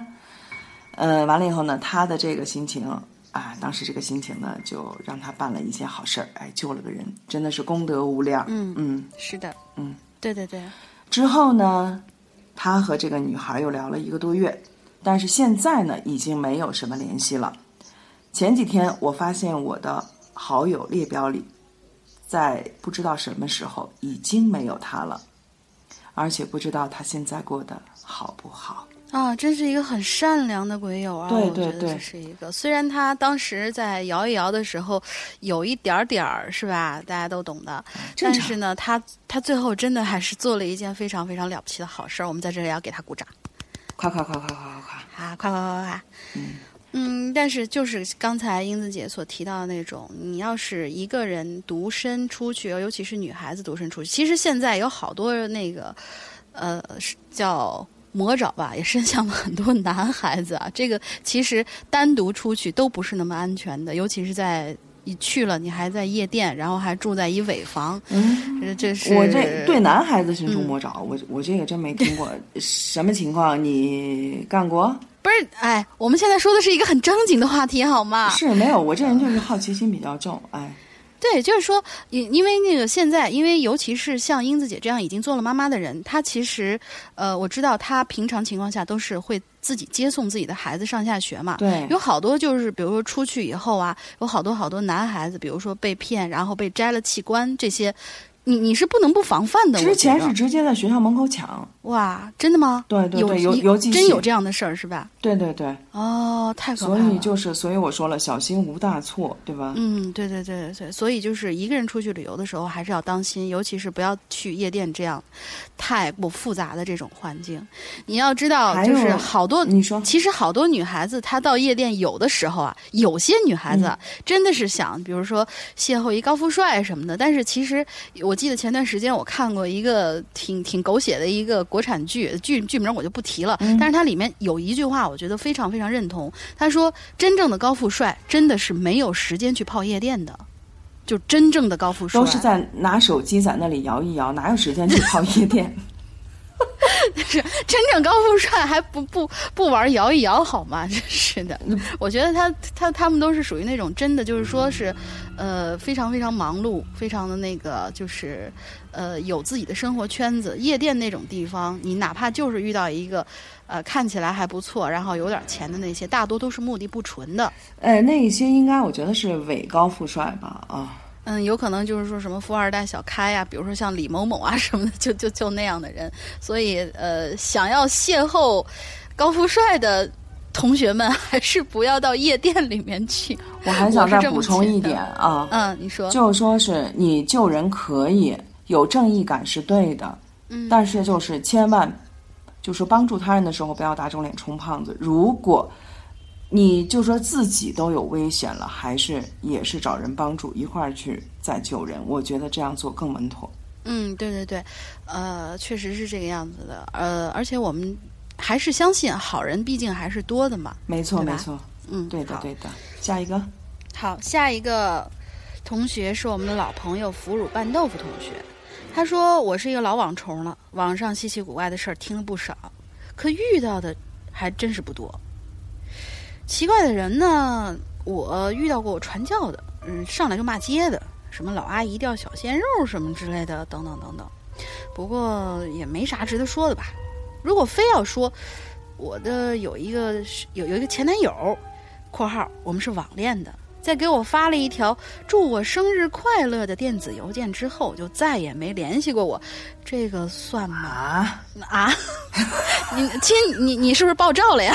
呃，完了以后呢，他的这个心情啊，当时这个心情呢，就让他办了一件好事儿，哎，救了个人，真的是功德无量。嗯嗯。是的，嗯，对对对，之后呢，他和这个女孩又聊了一个多月，但是现在呢，已经没有什么联系了。前几天我发现我的好友列表里，在不知道什么时候已经没有他了，而且不知道他现在过得好不好。啊，真是一个很善良的鬼友啊！对对对这是一个。虽然他当时在摇一摇的时候有一点点儿是吧，大家都懂的。但是呢，他他最后真的还是做了一件非常非常了不起的好事儿。我们在这里要给他鼓掌夸夸夸夸夸夸夸！啊！夸夸夸夸夸！嗯嗯但是就是刚才英子姐所提到的那种，你要是一个人独身出去，尤其是女孩子独身出去，其实现在有好多那个，呃，是叫魔爪吧，也伸向了很多男孩子啊。这个其实单独出去都不是那么安全的，尤其是在你去了，你还在夜店，然后还住在一尾房，嗯，这这是我这对男孩子伸出嗯魔爪，我我这个真没听过，什么情况？你干过？不是？哎，我们现在说的是一个很正经的话题，好吗？是没有，我这人就是好奇心比较重，哎。对，就是说，因因为那个现在，因为尤其是像英子姐这样已经做了妈妈的人，她其实，呃，我知道她平常情况下都是会自己接送自己的孩子上下学嘛。对，有好多就是，比如说出去以后啊，有好多好多男孩子，比如说被骗，然后被摘了器官这些，你你是不能不防范的。我之前是直接在学校门口抢，哇，真的吗？对对对，有邮邮寄真有这样的事儿是吧？对对对，哦，太可怕了所。以就是，所以我说了，小心无大错，对吧？嗯，对对对对对，所以就是一个人出去旅游的时候，还是要当心，尤其是不要去夜店这样太过复杂的这种环境。你要知道，就是好多，你说其实好多女孩子她到夜店有的时候啊，有些女孩子啊嗯真的是想，比如说邂逅一高富帅什么的，但是其实我记得前段时间我看过一个挺挺狗血的一个国产剧，剧剧名我就不提了，嗯但是它里面有一句话，我觉得非常非常认同。他说：“真正的高富帅真的是没有时间去泡夜店的，就真正的高富帅都是在拿手机在那里摇一摇，哪有时间去泡夜店？是真正高富帅还不不不玩摇一摇好吗？真 是的，我觉得他他他们都是属于那种真的就是说是，呃，非常非常忙碌，非常的那个就是，呃，有自己的生活圈子。夜店那种地方，你哪怕就是遇到一个，呃，看起来还不错，然后有点钱的那些，大多都是目的不纯的。呃，那一些应该我觉得是伪高富帅吧？啊，嗯，有可能就是说什么富二代、小开呀、比如说像李某某啊什么的，就就就那样的人。所以呃，想要邂逅高富帅的同学们，还是不要到夜店里面去。我还想再补充一点啊，嗯，你说，就说是你救人可以有正义感是对的，嗯，但是就是千万，就是帮助他人的时候不要打肿脸充胖子。如果你就说自己都有危险了，还是也是找人帮助一块儿去再救人，我觉得这样做更稳妥。嗯，对对对，呃，确实是这个样子的。呃，而且我们还是相信好人毕竟还是多的嘛。没错，没错，嗯，对的对的。下一个，好，下一个同学是我们的老朋友腐乳拌豆腐同学。他说：“我是一个老网虫了，网上稀奇古怪的事儿听了不少，可遇到的还真是不多。奇怪的人呢，我遇到过我传教的，嗯，上来就骂街的，什么老阿姨掉小鲜肉什么之类的，等等等等。不过也没啥值得说的吧。如果非要说，我的有一个有有一个前男友（括号我们是网恋的），在给我发了一条祝我生日快乐的电子邮件之后，就再也没联系过我，这个算吗？啊，啊，你亲，你你是不是爆照了呀？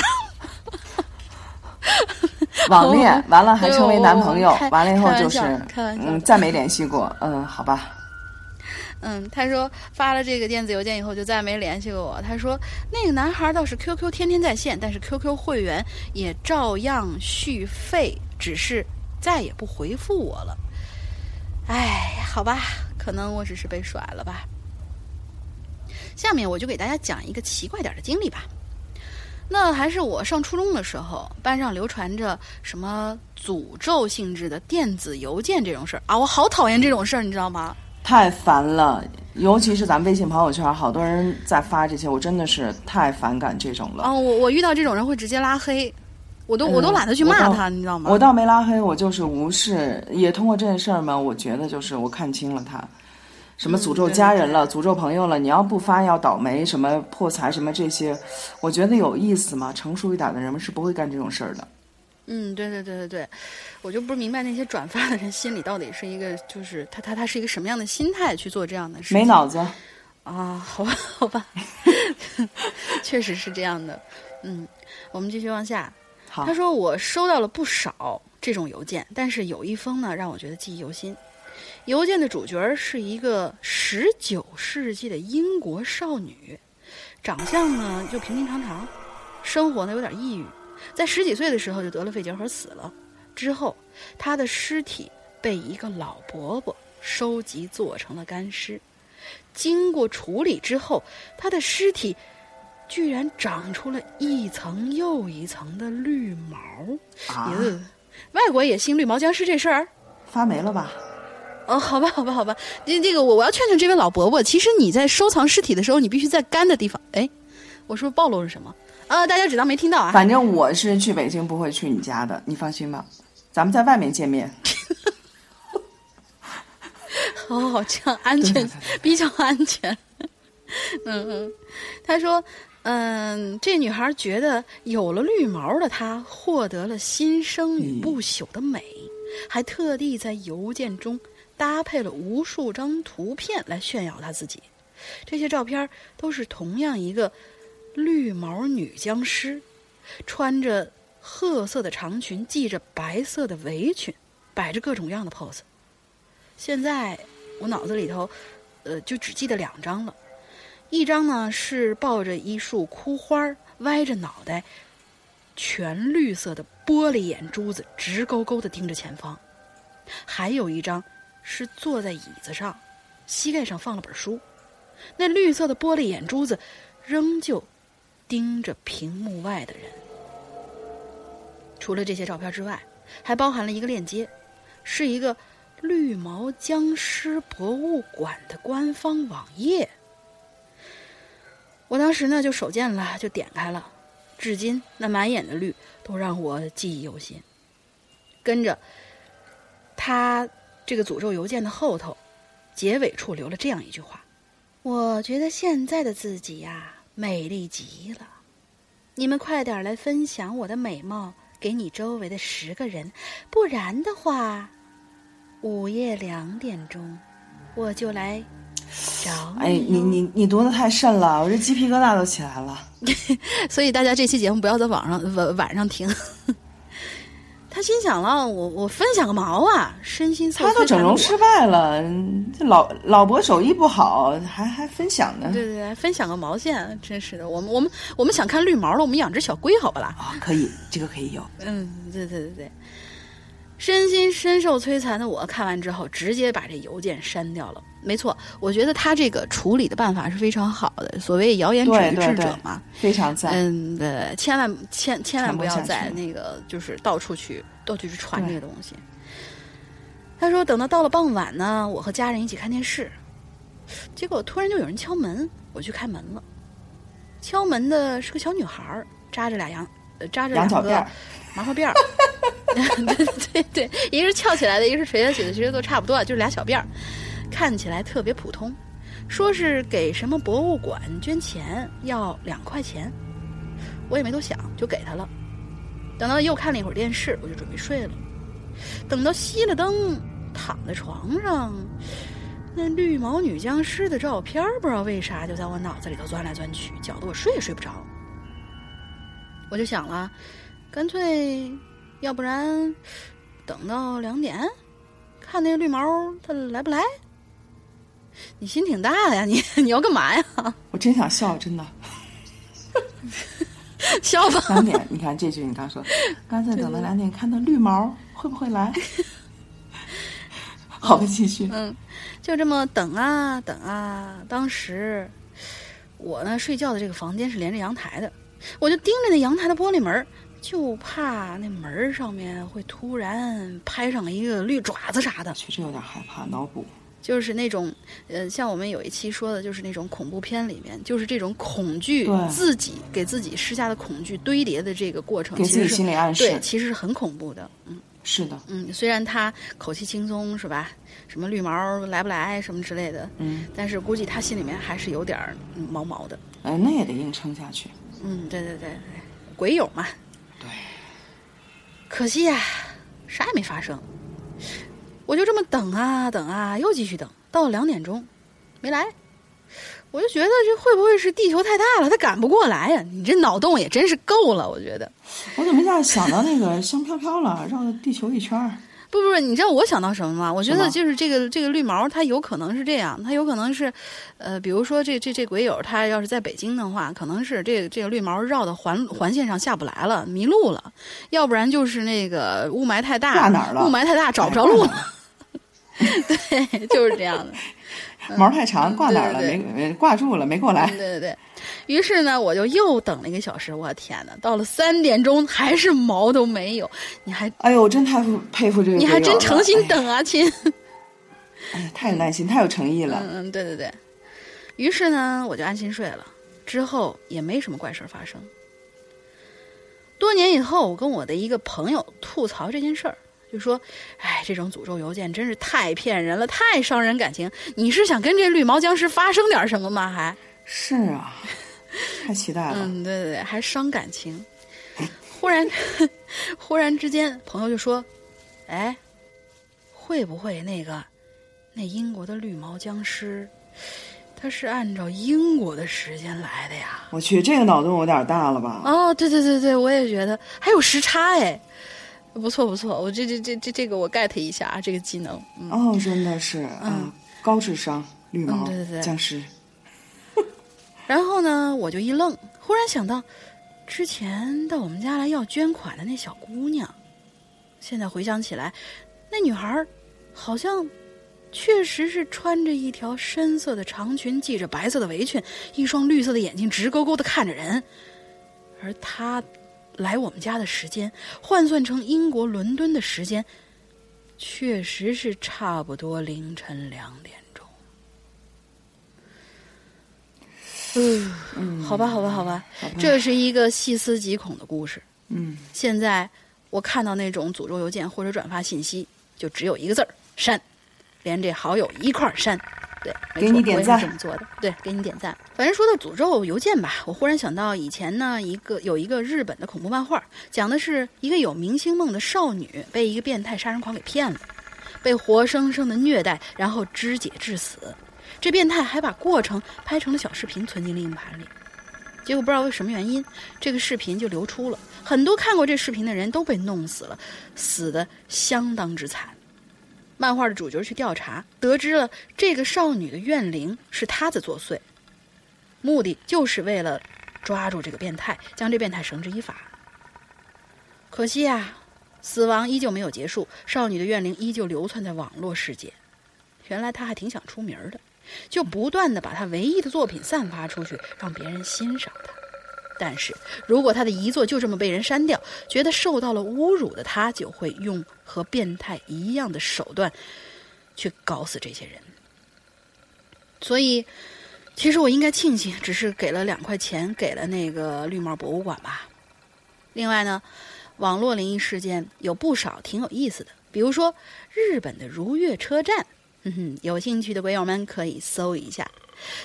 网恋完了还成为男朋友完了以后就是嗯，再没联系过。嗯，好吧。嗯，他说发了这个电子邮件以后就再没联系过我。他说那个男孩倒是 QQ 天天在线，但是 QQ 会员也照样续费，只是再也不回复我了。哎，好吧，可能我只是被甩了吧。下面我就给大家讲一个奇怪点的经历吧。那还是我上初中的时候，班上流传着什么诅咒性质的电子邮件这种事儿啊，我好讨厌这种事儿，你知道吗？太烦了，尤其是咱们微信朋友圈，好多人在发这些，我真的是太反感这种了。哦，我我遇到这种人会直接拉黑，我都、我都嗯懒得去骂他，你知道吗？我倒没拉黑，我就是无视。也通过这件事儿嘛，我觉得就是我看清了他，什么诅咒家人了，诅咒朋友了，你要不发要倒霉，什么破财什么这些，我觉得有意思吗。成熟一点的人们是不会干这种事儿的。嗯，对对对对对，我就不明白那些转发的人心里到底是一个，就是他他他是一个什么样的心态去做这样的事情？没脑子，啊，好吧好吧，确实是这样的。嗯，我们继续往下。好他，说我收到了不少这种邮件，但是有一封呢让我觉得记忆犹新。邮件的主角是一个十九世纪的英国少女，长相呢就平平常常，生活呢有点抑郁，在十几岁的时候就得了肺结核死了。之后，她的尸体被一个老伯伯收集做成了干尸。经过处理之后，她的尸体居然长出了一层又一层的绿毛。啊，哟，外国也兴绿毛僵尸这事儿？发霉了吧？哦，好吧，好吧，好吧，这这个我我要劝劝这位老伯伯，其实你在收藏尸体的时候，你必须在干的地方。哎，我是不是暴露了什么？啊，大家只当没听到啊。反正我是去北京不会去你家的，你放心吧。咱们在外面见面。哦，这样安全，比较安全。嗯嗯，他说，嗯，这女孩觉得有了绿毛的她获得了新生与不朽的美，还特地在邮件中搭配了无数张图片来炫耀他自己。这些照片都是同样一个绿毛女僵尸，穿着褐色的长裙，系着白色的围裙，摆着各种各样的 pose。现在我脑子里头，呃，就只记得两张了。一张呢是抱着一束枯花，歪着脑袋，全绿色的玻璃眼珠子直勾勾的盯着前方；还有一张是坐在椅子上，膝盖上放了本书，那绿色的玻璃眼珠子仍旧盯着屏幕外的人。除了这些照片之外，还包含了一个链接，是一个绿毛僵尸博物馆的官方网页。我当时呢就手贱了，就点开了，至今那满眼的绿都让我记忆犹新。跟着，他这个诅咒邮件的后头，结尾处留了这样一句话：“我觉得现在的自己呀、美丽极了，你们快点来分享我的美貌给你周围的十个人，不然的话，午夜两点钟我就来找哎，你你你读的太甚了，我这鸡皮疙瘩都起来了。所以大家这期节目不要在网上晚晚上听。他心想了，我我分享个毛啊，身心受他都整容失败了，这老老伯手艺不好，还还分享呢。对对对，分享个毛线，真是的。我们我们我们想看绿毛了，我们养只小龟好不啦？啊，可以，这个可以有。嗯，对对对对。身心深受摧残的我看完之后，直接把这邮件删掉了。没错，我觉得他这个处理的办法是非常好的。所谓谣言止于智者嘛，非常赞。嗯，对，千万千千万不要在那个就是到处去到处去传这对个东西。他说，等到到了傍晚呢，我和家人一起看电视，结果突然就有人敲门，我去开门了。敲门的是个小女孩儿，扎着俩羊，呃，扎着两个麻花辫儿，对对对，一个是翘起来的，一个是垂下去的，其实都差不多，就是俩小辫儿，看起来特别普通。说是给什么博物馆捐钱，要两块钱，我也没多想，就给他了。等到又看了一会儿电视，我就准备睡了。等到熄了灯，躺在床上，那绿毛女僵尸的照片，不知道为啥就在我脑子里头钻来钻去，搅得我睡也睡不着。我就想了，干脆，要不然等到两点，看那个绿毛他来不来。你心挺大的呀，你 你要干嘛呀？我真想笑，真的。笑吧。两点，你看这句你刚说，干脆等到两点，看到绿毛会不会来？好的，继续。嗯，就这么等啊等啊。当时我呢睡觉的这个房间是连着阳台的，我就盯着那阳台的玻璃门，就怕那门上面会突然拍上一个绿爪子啥的。确实有点害怕，脑补。就是那种，呃，像我们有一期说的，就是那种恐怖片里面，就是这种恐惧自己给自己施加的恐惧堆叠的这个过程，给自己心理暗示，对，其实是很恐怖的，嗯，是的，嗯，虽然他口气轻松是吧？什么绿毛来不来什么之类的，嗯，但是估计他心里面还是有点毛毛的，哎，那也得硬撑下去，嗯，对对对对，鬼友嘛，对，可惜呀，啥也没发生。我就这么等啊等啊，又继续等，到了两点钟，没来。我就觉得这会不会是地球太大了，他赶不过来呀？你这脑洞也真是够了，我觉得。我怎么一下想到那个香飘飘了，绕着地球一圈儿？不不不，你知道我想到什么吗？我觉得就是这个这个绿毛，它有可能是这样，它有可能是，呃，比如说这这这鬼友，他要是在北京的话，可能是这个这个绿毛绕到环环线上下不来了，迷路了；要不然就是那个雾霾太大，挂哪儿了？雾霾太大，找不着路了。对，就是这样的。毛太长，挂哪儿了？没挂住了，没过来。对对对。于是呢，我就又等了一个小时。我天哪，到了三点钟还是毛都没有。你还哎呦，我真太佩服这个。你还真诚心等啊，亲。哎，太有耐心，太有诚意了。嗯嗯，对对对。于是呢，我就安心睡了。之后也没什么怪事发生。多年以后，我跟我的一个朋友吐槽这件事儿。就说：“哎，这种诅咒邮件真是太骗人了，太伤人感情。你是想跟这绿毛僵尸发生点什么吗？还是啊，太期待了。嗯，对对对，还伤感情。忽然，忽然之间，朋友就说：‘哎，会不会那个那英国的绿毛僵尸，他是按照英国的时间来的呀？’我去，这个脑洞有点大了吧？哦，对对对对，我也觉得还有时差哎。”不错不错，我这这这这这个我 get 一下啊，这个技能。哦，真的是嗯，高智商绿毛僵尸。然后呢，我就一愣，忽然想到之前到我们家来要捐款的那小姑娘，现在回想起来，那女孩好像确实是穿着一条深色的长裙，系着白色的围裙，一双绿色的眼睛直勾勾的看着人，而她。来我们家的时间换算成英国伦敦的时间，确实是差不多凌晨两点钟。嗯，好吧，好吧，好吧，这是一个细思极恐的故事。嗯，现在我看到那种诅咒邮件或者转发信息，就只有一个字儿：删，连这好友一块儿删。对，给你点赞，这么做的。对，给你点赞。反正说到诅咒邮件吧，我忽然想到以前呢，一个有一个日本的恐怖漫画，讲的是一个有明星梦的少女被一个变态杀人狂给骗了，被活生生的虐待，然后肢解致死。这变态还把过程拍成了小视频，存进了硬盘里。结果不知道为什么原因，这个视频就流出了，很多看过这视频的人都被弄死了，死的相当之惨。漫画的主角去调查，得知了这个少女的怨灵是他在作祟，目的就是为了抓住这个变态，将这变态绳之以法。可惜啊，死亡依旧没有结束，少女的怨灵依旧流窜在网络世界。原来他还挺想出名的，就不断的把他唯一的作品散发出去，让别人欣赏他。但是如果他的遗作就这么被人删掉，觉得受到了侮辱的他，就会用和变态一样的手段去搞死这些人。所以，其实我应该庆幸，只是给了两块钱给了那个绿帽博物馆吧。另外呢，网络灵异事件有不少挺有意思的，比如说日本的如月车站，哼哼，有兴趣的鬼友们可以搜一下。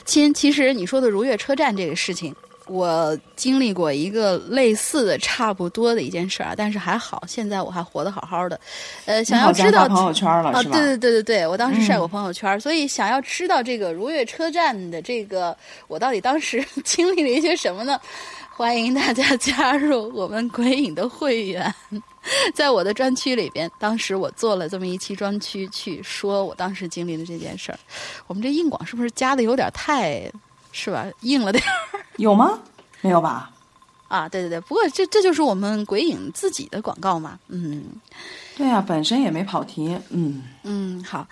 亲，其实你说的如月车站这个事情。我经历过一个类似的、差不多的一件事儿啊，但是还好，现在我还活得好好的。呃，想要知道朋友圈了啊？对对对对对，我当时晒过朋友圈，所以想要知道这个如月车站的这个，我到底当时 经历了一些什么呢？欢迎大家加入我们鬼影的会员，在我的专区里边，当时我做了这么一期专区，去说我当时经历的这件事儿。我们这硬广是不是加的有点太？是吧？硬了点儿，有吗？没有吧？啊，对对对，不过这这就是我们鬼影自己的广告嘛。嗯，对啊，本身也没跑题。嗯嗯，好。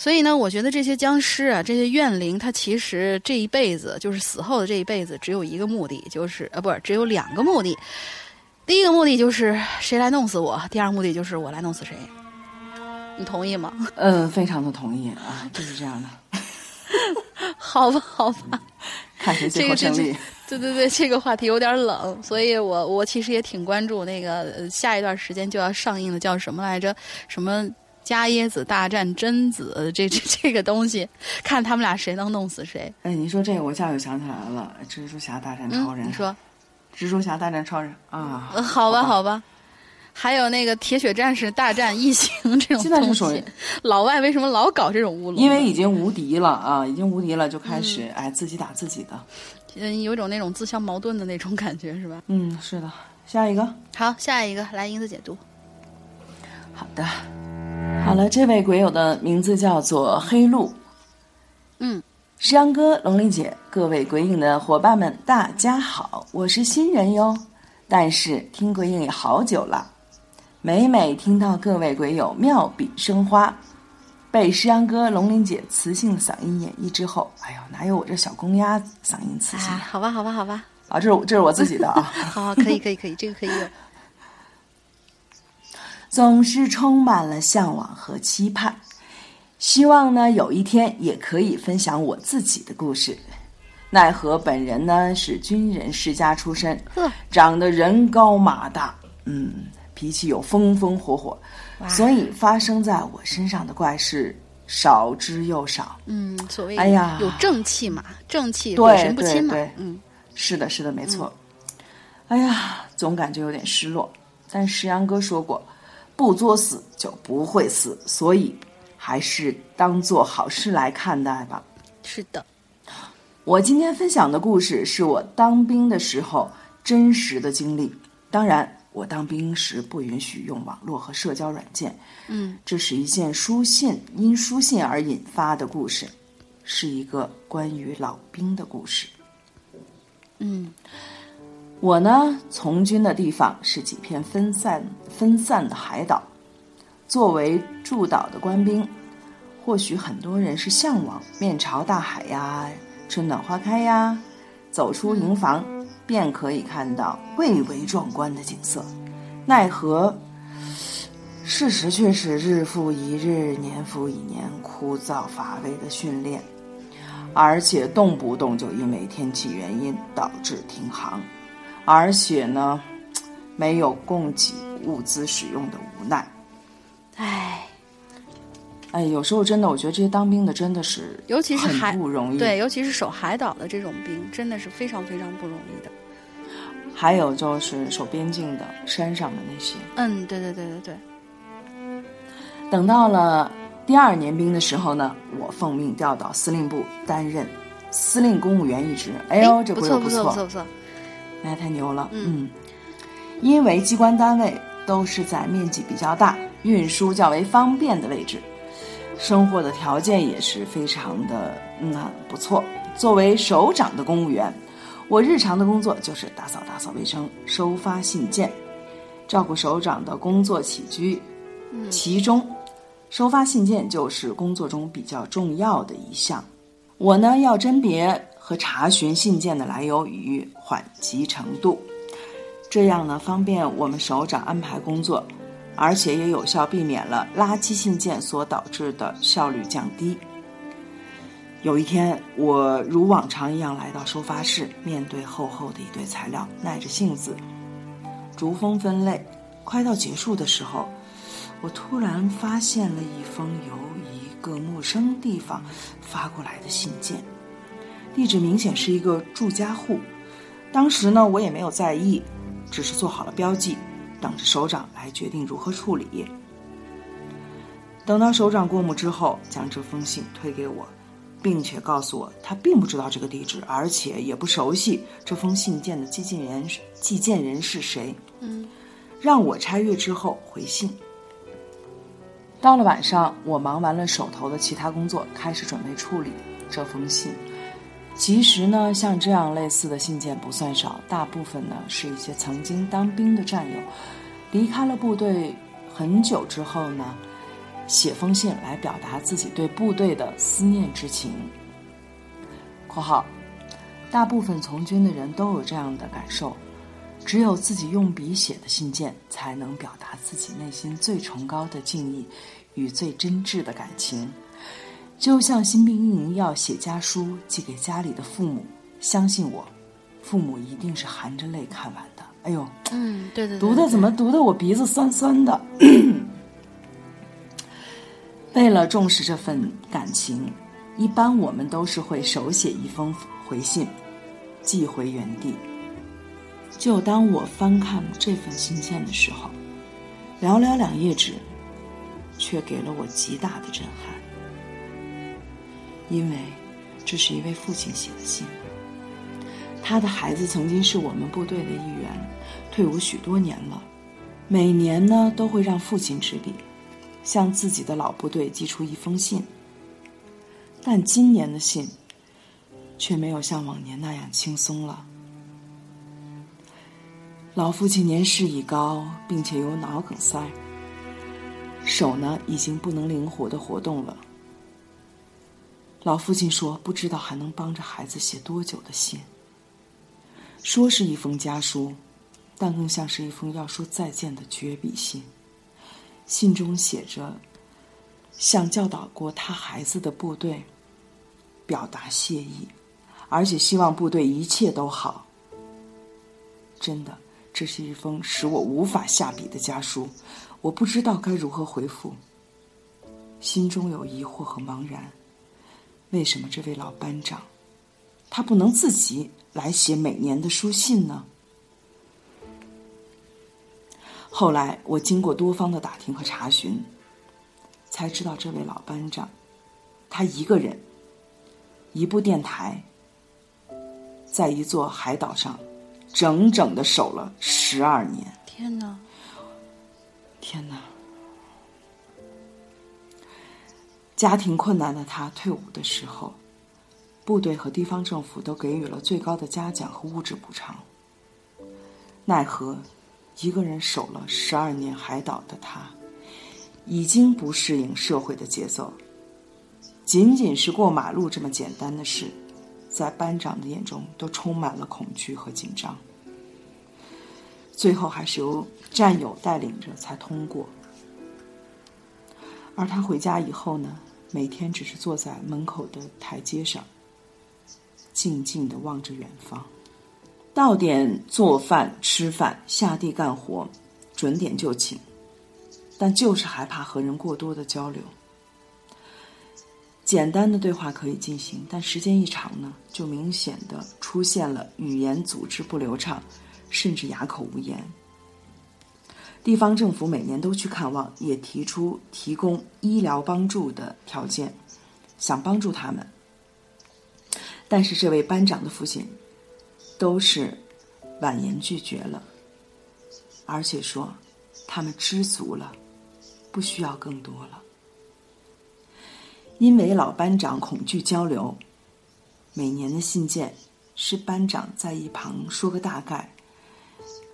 所以呢，我觉得这些僵尸啊，这些怨灵，他其实这一辈子，就是死后的这一辈子，只有一个目的，就是呃，不是，只有两个目的。第一个目的就是谁来弄死我，第二个目的就是我来弄死谁。你同意吗？嗯，非常的同意啊，就是这样的。好吧，好吧，看谁最后胜利。对对对，这个话题有点冷，所以我我其实也挺关注那个下一段时间就要上映的叫什么来着？什么加椰子大战贞子？这这这个东西，看他们俩谁能弄死谁。哎，你说这个，我一下就想起来了，蜘蛛侠大战超人。你说，蜘蛛侠大战超人啊？好吧，好吧。还有那个铁血战士大战异形这种东西，老外为什么老搞这种乌龙？因为已经无敌了啊，已经无敌了，就开始哎自己打自己的，嗯，有种那种自相矛盾的那种感觉是吧？嗯，是的。下一个，好，下一个来英子解读。好的，好了，这位鬼友的名字叫做黑鹿。嗯，石阳哥、龙玲姐，各位鬼影的伙伴们，大家好，我是新人哟，但是听鬼影也好久了。每每听到各位鬼友妙笔生花，被石阳哥、龙鳞姐磁性的嗓音演绎之后，哎呦，哪有我这小公鸭嗓音磁性？好吧，好吧，好吧。啊，这是这是我自己的啊。好，可以，可以，可以，这个可以有。总是充满了向往和期盼，希望呢有一天也可以分享我自己的故事。奈何本人呢是军人世家出身，长得人高马大，嗯。脾气又风风火火，所以发生在我身上的怪事少之又少。嗯，所谓哎呀，有正气嘛，正气鬼神不侵嘛。嗯，是的，是的，没错。哎呀，总感觉有点失落。但石阳哥说过，不作死就不会死，所以还是当做好事来看待吧。是的，我今天分享的故事是我当兵的时候真实的经历，当然。我当兵时不允许用网络和社交软件。嗯，这是一件书信因书信而引发的故事，是一个关于老兵的故事。嗯，我呢，从军的地方是几片分散分散的海岛。作为驻岛的官兵，或许很多人是向往面朝大海呀，春暖花开呀，走出营房。便可以看到蔚为壮观的景色，奈何事实却是日复一日、年复一年枯燥乏味的训练，而且动不动就因为天气原因导致停航，而且呢，没有供给物资使用的无奈。唉，哎，有时候真的，我觉得这些当兵的真的是，尤其是海不容易，对，尤其是守海岛的这种兵，真的是非常非常不容易的。还有就是守边境的山上的那些，嗯，对对对对对。等到了第二年兵的时候呢，我奉命调到司令部担任司令公务员一职。哎呦，这不错不错不错不错，那太牛了。嗯，因为机关单位都是在面积比较大、运输较为方便的位置，生活的条件也是非常的嗯不错。作为首长的公务员。我日常的工作就是打扫打扫卫生、收发信件，照顾首长的工作起居。其中，收发信件就是工作中比较重要的一项。我呢要甄别和查询信件的来由与缓急程度，这样呢方便我们首长安排工作，而且也有效避免了垃圾信件所导致的效率降低。有一天，我如往常一样来到收发室，面对厚厚的一堆材料，耐着性子逐封分类，快到结束的时候，我突然发现了一封由一个陌生地方发过来的信件，地址明显是一个住家户。当时呢，我也没有在意，只是做好了标记，等着首长来决定如何处理。等到首长过目之后，将这封信推给我，并且告诉我他并不知道这个地址，而且也不熟悉这封信件的寄件人寄件人是谁。嗯，让我拆阅之后回信。到了晚上，我忙完了手头的其他工作，开始准备处理这封信。其实呢，像这样类似的信件不算少，大部分呢是一些曾经当兵的战友，离开了部队很久之后呢，写封信来表达自己对部队的思念之情。（括号）大部分从军的人都有这样的感受，只有自己用笔写的信件，才能表达自己内心最崇高的敬意与最真挚的感情。就像新兵营要写家书寄给家里的父母，相信我，父母一定是含着泪看完的。哎呦，嗯，对对，读的怎么读的我鼻子酸酸的。为了重视这份感情，一般我们都是会手写一封回信，寄回原地。就当我翻看这份信件的时候，寥寥两页纸，却给了我极大的震撼。因为这是一位父亲写的信，他的孩子曾经是我们部队的一员，退伍许多年了，每年呢都会让父亲执笔，向自己的老部队寄出一封信。但今年的信，却没有像往年那样轻松了。老父亲年事已高，并且有脑梗塞，手呢已经不能灵活的活动了。老父亲说：“不知道还能帮着孩子写多久的信。说是一封家书，但更像是一封要说再见的绝笔信。信中写着，向教导过他孩子的部队表达谢意，而且希望部队一切都好。真的，这是一封使我无法下笔的家书，我不知道该如何回复，心中有疑惑和茫然。”为什么这位老班长，他不能自己来写每年的书信呢？后来我经过多方的打听和查询，才知道这位老班长，他一个人，一部电台，在一座海岛上，整整的守了十二年。天哪！天哪！家庭困难的他退伍的时候，部队和地方政府都给予了最高的嘉奖和物质补偿。奈何，一个人守了十二年海岛的他，已经不适应社会的节奏。仅仅是过马路这么简单的事，在班长的眼中都充满了恐惧和紧张。最后还是由战友带领着才通过。而他回家以后呢？每天只是坐在门口的台阶上，静静的望着远方。到点做饭、吃饭、下地干活，准点就寝。但就是害怕和人过多的交流。简单的对话可以进行，但时间一长呢，就明显的出现了语言组织不流畅，甚至哑口无言。地方政府每年都去看望，也提出提供医疗帮助的条件，想帮助他们。但是这位班长的父亲都是婉言拒绝了，而且说他们知足了，不需要更多了。因为老班长恐惧交流，每年的信件是班长在一旁说个大概。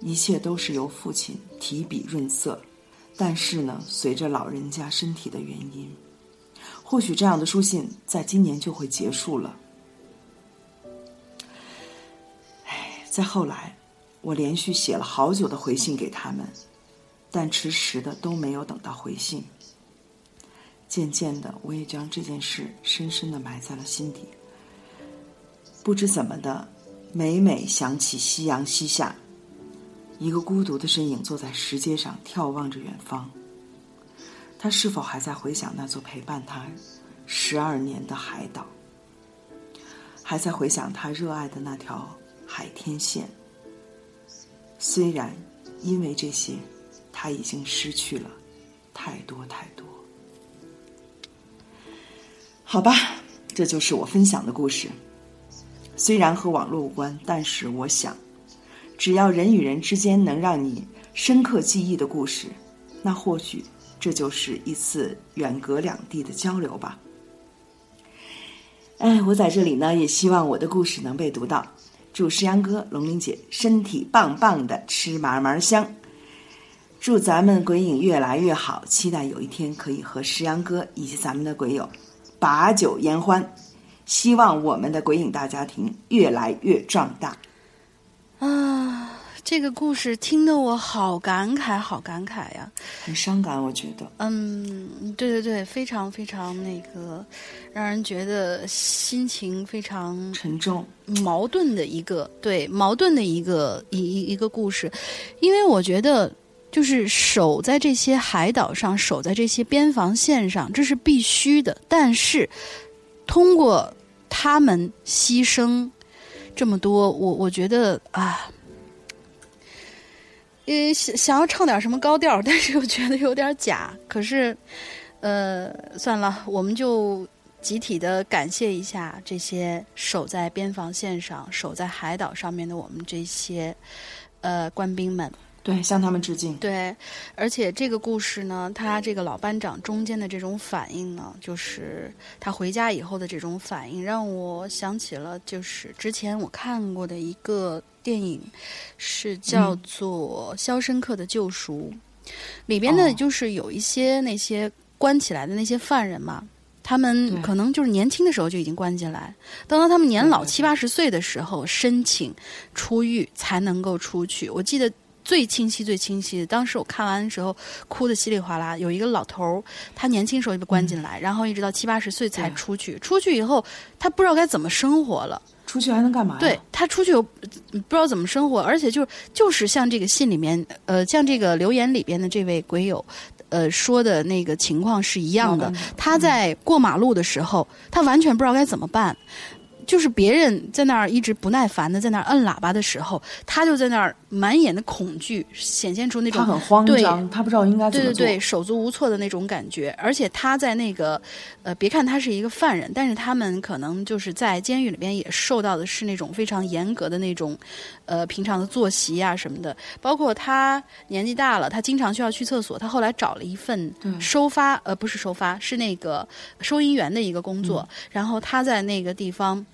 一切都是由父亲提笔润色，但是呢，随着老人家身体的原因，或许这样的书信在今年就会结束了。唉，再后来，我连续写了好久的回信给他们，但迟迟的都没有等到回信。渐渐的，我也将这件事深深的埋在了心底。不知怎么的，每每想起夕阳西下。一个孤独的身影坐在石阶上，眺望着远方。他是否还在回想那座陪伴他十二年的海岛？还在回想他热爱的那条海天线？虽然因为这些，他已经失去了太多太多。好吧，这就是我分享的故事。虽然和网络无关，但是我想，只要人与人之间能让你深刻记忆的故事，那或许这就是一次远隔两地的交流吧。哎，我在这里呢，也希望我的故事能被读到。祝石阳哥、龙玲姐身体棒棒的，吃嘛嘛香。祝咱们鬼影越来越好，期待有一天可以和石阳哥以及咱们的鬼友把酒言欢。希望我们的鬼影大家庭越来越壮大。啊，这个故事听得我好感慨，好感慨呀！很伤感，我觉得。嗯，对对对，非常非常那个，让人觉得心情非常沉重、矛盾的一个对矛盾的一个一一一个故事，因为我觉得就是守在这些海岛上，守在这些边防线上，这是必须的，但是。通过他们牺牲这么多，我我觉得啊，呃，想想要唱点什么高调，但是又觉得有点假。可是，呃，算了，我们就集体的感谢一下这些守在边防线上、守在海岛上面的我们这些呃官兵们。对，向他们致敬。对，而且这个故事呢，他这个老班长中间的这种反应呢，就是他回家以后的这种反应，让我想起了就是之前我看过的一个电影，是叫做《肖申克的救赎》，里边呢就是有一些那些关起来的那些犯人嘛，他们可能就是年轻的时候就已经关进来，等到他们年老七八十岁的时候申请出狱才能够出去。我记得。最清晰、最清晰的，当时我看完的时候哭的稀里哗啦。有一个老头儿，他年轻时候就被关进来，然后一直到七八十岁才出去。出去以后，他不知道该怎么生活了。出去还能干嘛？对他出去不知道怎么生活，而且就是就是像这个信里面，呃，像这个留言里边的这位鬼友，呃，说的那个情况是一样的。他在过马路的时候，他完全不知道该怎么办。就是别人在那儿一直不耐烦的在那儿摁喇叭的时候，他就在那儿满眼的恐惧，显现出那种他很慌张，他不知道应该怎么做，对对对，手足无措的那种感觉。而且他在那个，呃，别看他是一个犯人，但是他们可能就是在监狱里边也受到的是那种非常严格的那种，呃，平常的作息啊什么的。包括他年纪大了，他经常需要去厕所，他后来找了一份收发，呃，不是收发，是那个收银员的一个工作。然后他在那个地方。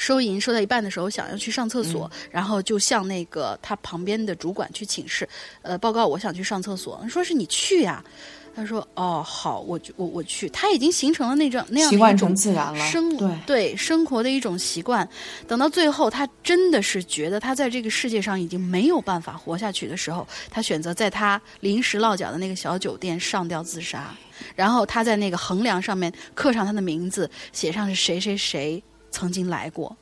收银收到一半的时候，想要去上厕所，然后就向那个他旁边的主管去请示，呃，报告我想去上厕所。说是你去呀，他说哦好，我我我去。他已经形成了那种那样的一种生对对生活的一种习惯。等到最后，他真的是觉得他在这个世界上已经没有办法活下去的时候，他选择在他临时落脚的那个小酒店上吊自杀。然后他在那个横梁上面刻上他的名字，写上是谁谁谁。曾经来过，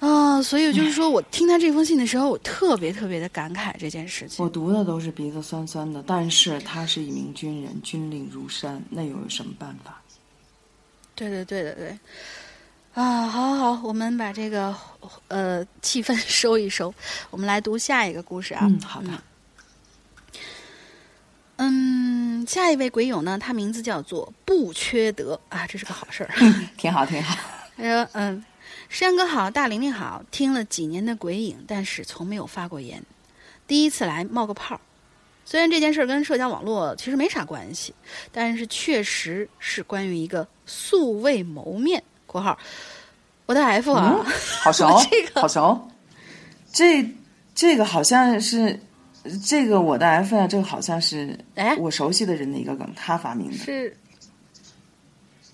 啊，所以就是说我听他这封信的时候，我特别特别的感慨这件事情。我读的都是鼻子酸酸的，但是他是一名军人，军令如山，那又有什么办法？对对对对对，啊，好好好，我们把这个呃气氛收一收，我们来读下一个故事啊。嗯，好的。嗯，下一位鬼友呢，他名字叫做不缺德啊，这是个好事儿，挺 好挺好。他说：“嗯，山哥好，大玲玲好，听了几年的鬼影，但是从没有发过言，第一次来冒个泡。虽然这件事跟社交网络其实没啥关系，但是确实是关于一个素未谋面（括号我的 F 啊，好熟，这个好熟，这这个好像是这个我的 F 啊，这个好像是哎我熟悉的人的一个梗，他发明的。”是。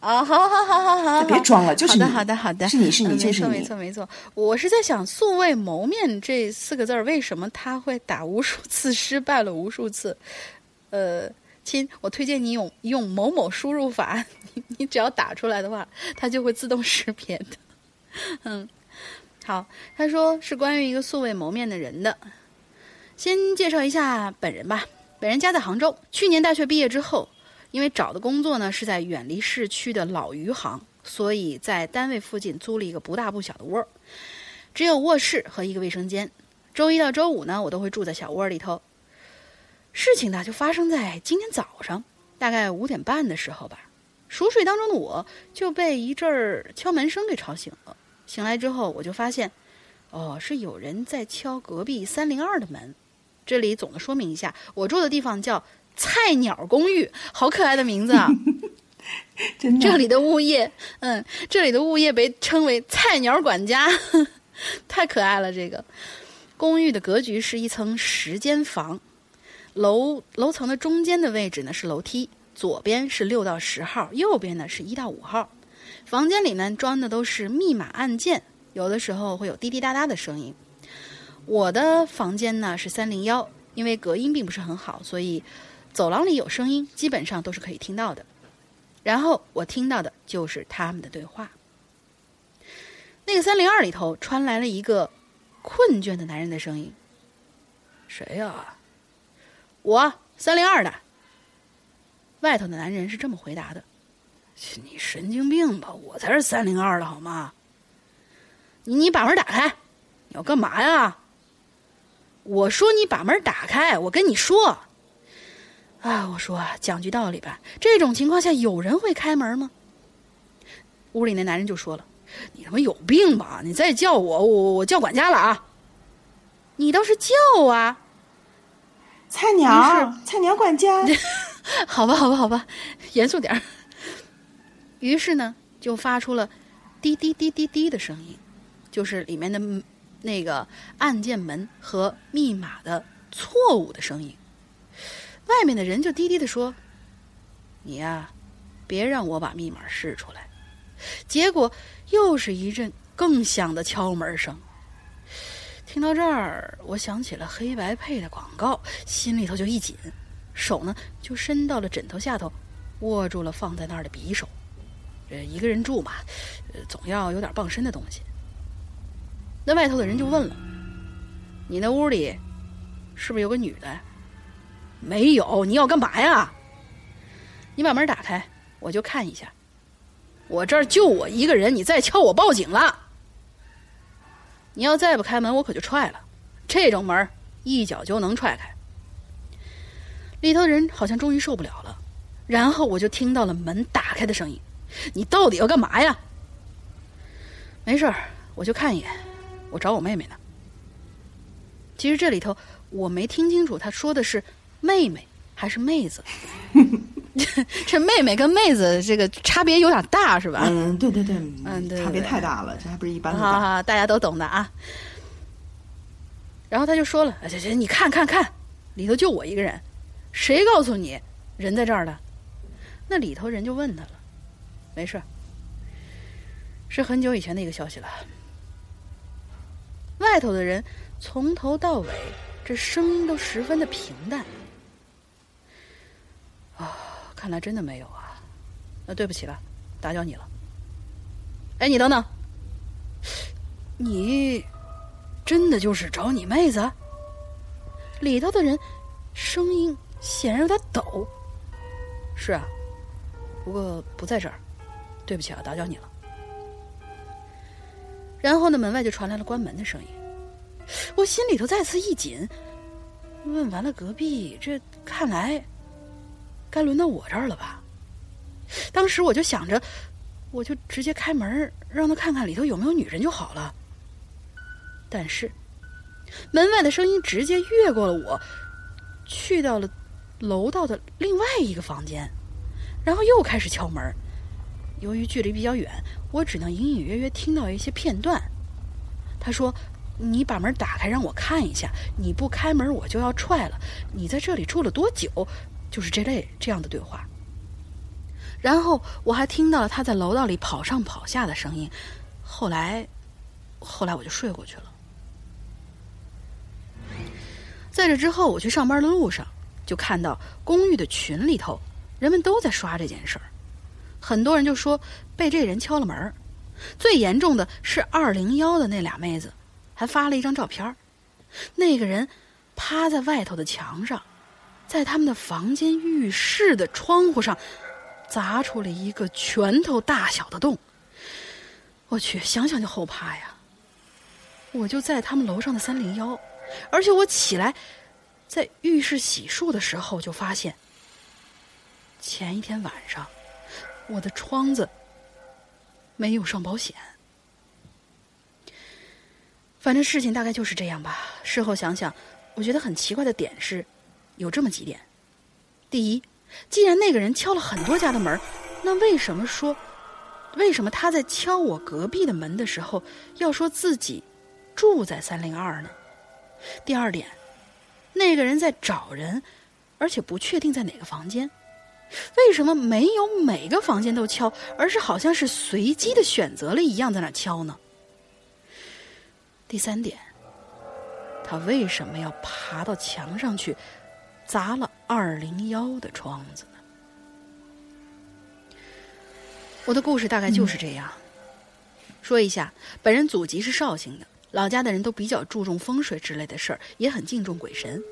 啊，好好好好好，别装了，就是好的好的好的，是你是你，没错没错没错。我是在想“素未谋面”这四个字儿，为什么他会打无数次失败了无数次？呃，亲，我推荐你用用某某输入法，你你只要打出来的话，它就会自动识别的。嗯，好，他说是关于一个素未谋面的人的。先介绍一下本人吧。本人家在杭州，去年大学毕业之后，因为找的工作呢是在远离市区的老余杭，所以在单位附近租了一个不大不小的窝，只有卧室和一个卫生间。周一到周五呢，我都会住在小窝里头。事情呢就发生在今天早上，大概五点半的时候吧。熟睡当中的我就被一阵儿敲门声给吵醒了。醒来之后，我就发现，哦，是有人在敲隔壁三零二的门。这里总的说明一下，我住的地方叫菜鸟公寓，好可爱的名字啊！真的，这里的物业，嗯，这里的物业被称为菜鸟管家，太可爱了。这个公寓的格局是一层十间房，楼楼层的中间的位置呢是楼梯，左边是六到十号，右边呢是一到五号。房间里面装的都是密码按键，有的时候会有滴滴答答的声音。我的房间呢是三零幺，因为隔音并不是很好，所以走廊里有声音，基本上都是可以听到的。然后我听到的就是他们的对话。那个三零二里头传来了一个困倦的男人的声音：“谁呀？”“我三零二的。”外头的男人是这么回答的：“你神经病吧？我才是三零二的好吗？你你把门打开，你要干嘛呀？”我说：“你把门打开，我跟你说。”啊，我说讲句道理吧，这种情况下有人会开门吗？屋里那男人就说了：“你他妈有病吧？你再叫我，我我叫管家了啊！你倒是叫啊！菜鸟，菜鸟管家，好吧，好吧，好吧，严肃点儿。于是呢，就发出了滴滴滴滴滴的声音，就是里面的。那个按键门和密码的错误的声音，外面的人就低低的说：“你呀，别让我把密码试出来。”结果又是一阵更响的敲门声。听到这儿，我想起了黑白配的广告，心里头就一紧，手呢就伸到了枕头下头，握住了放在那儿的匕首。这一个人住嘛，总要有点傍身的东西。那外头的人就问了：“你那屋里是不是有个女的？”“没有。”“你要干嘛呀？”“你把门打开，我就看一下。”“我这儿就我一个人，你再敲我报警了。”“你要再不开门，我可就踹了。这种门一脚就能踹开。”里头人好像终于受不了了，然后我就听到了门打开的声音。“你到底要干嘛呀？”“没事儿，我就看一眼。”我找我妹妹呢。其实这里头我没听清楚，他说的是妹妹还是妹子？这妹妹跟妹子这个差别有点大，是吧？嗯，对对对，嗯，对，差别太大了，这还不是一般的。好好，大家都懂的啊。然后他就说了：“行行，你看看看，里头就我一个人，谁告诉你人在这儿的？”那里头人就问他了：“没事，是很久以前的一个消息了。”外头的人从头到尾，这声音都十分的平淡。啊，看来真的没有啊。那对不起了，打搅你了。哎，你等等，你真的就是找你妹子？里头的人声音显然有点抖。是啊，不过不在这儿。对不起啊，打搅你了。然后呢，门外就传来了关门的声音，我心里头再次一紧。问完了隔壁，这看来该轮到我这儿了吧？当时我就想着，我就直接开门，让他看看里头有没有女人就好了。但是门外的声音直接越过了我，去到了楼道的另外一个房间，然后又开始敲门。由于距离比较远。我只能隐隐约约听到一些片段。他说：“你把门打开，让我看一下。你不开门，我就要踹了。你在这里住了多久？”就是这类这样的对话。然后我还听到了他在楼道里跑上跑下的声音。后来，后来我就睡过去了。在这之后，我去上班的路上，就看到公寓的群里头，人们都在刷这件事儿。很多人就说被这人敲了门最严重的是二零幺的那俩妹子，还发了一张照片那个人趴在外头的墙上，在他们的房间浴室的窗户上砸出了一个拳头大小的洞。我去，想想就后怕呀！我就在他们楼上的三零幺，而且我起来在浴室洗漱的时候，就发现前一天晚上我的窗子没有上保险。反正事情大概就是这样吧。事后想想，我觉得很奇怪的点是，有这么几点：第一，既然那个人敲了很多家的门，那为什么说，为什么他在敲我隔壁的门的时候要说自己？住在三零二呢。第二点，那个人在找人，而且不确定在哪个房间。为什么没有每个房间都敲，而是好像是随机的选择了一样在那敲呢？第三点，他为什么要爬到墙上去砸了二零幺的窗子呢？我的故事大概就是这样。说一下，本人祖籍是绍兴的。老家的人都比较注重风水之类的事儿，也很敬重鬼神。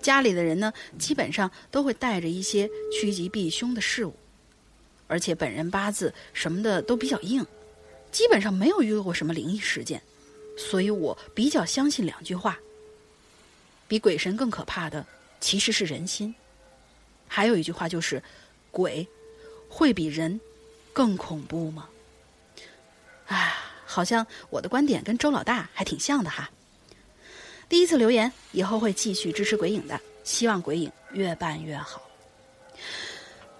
家里的人呢，基本上都会带着一些趋吉避凶的事物。而且本人八字什么的都比较硬，基本上没有遇到过什么灵异事件，所以我比较相信两句话：比鬼神更可怕的其实是人心。还有一句话就是，鬼会比人更恐怖吗？啊。好像我的观点跟周老大还挺像的哈。第一次留言，以后会继续支持鬼影的，希望鬼影越办越好。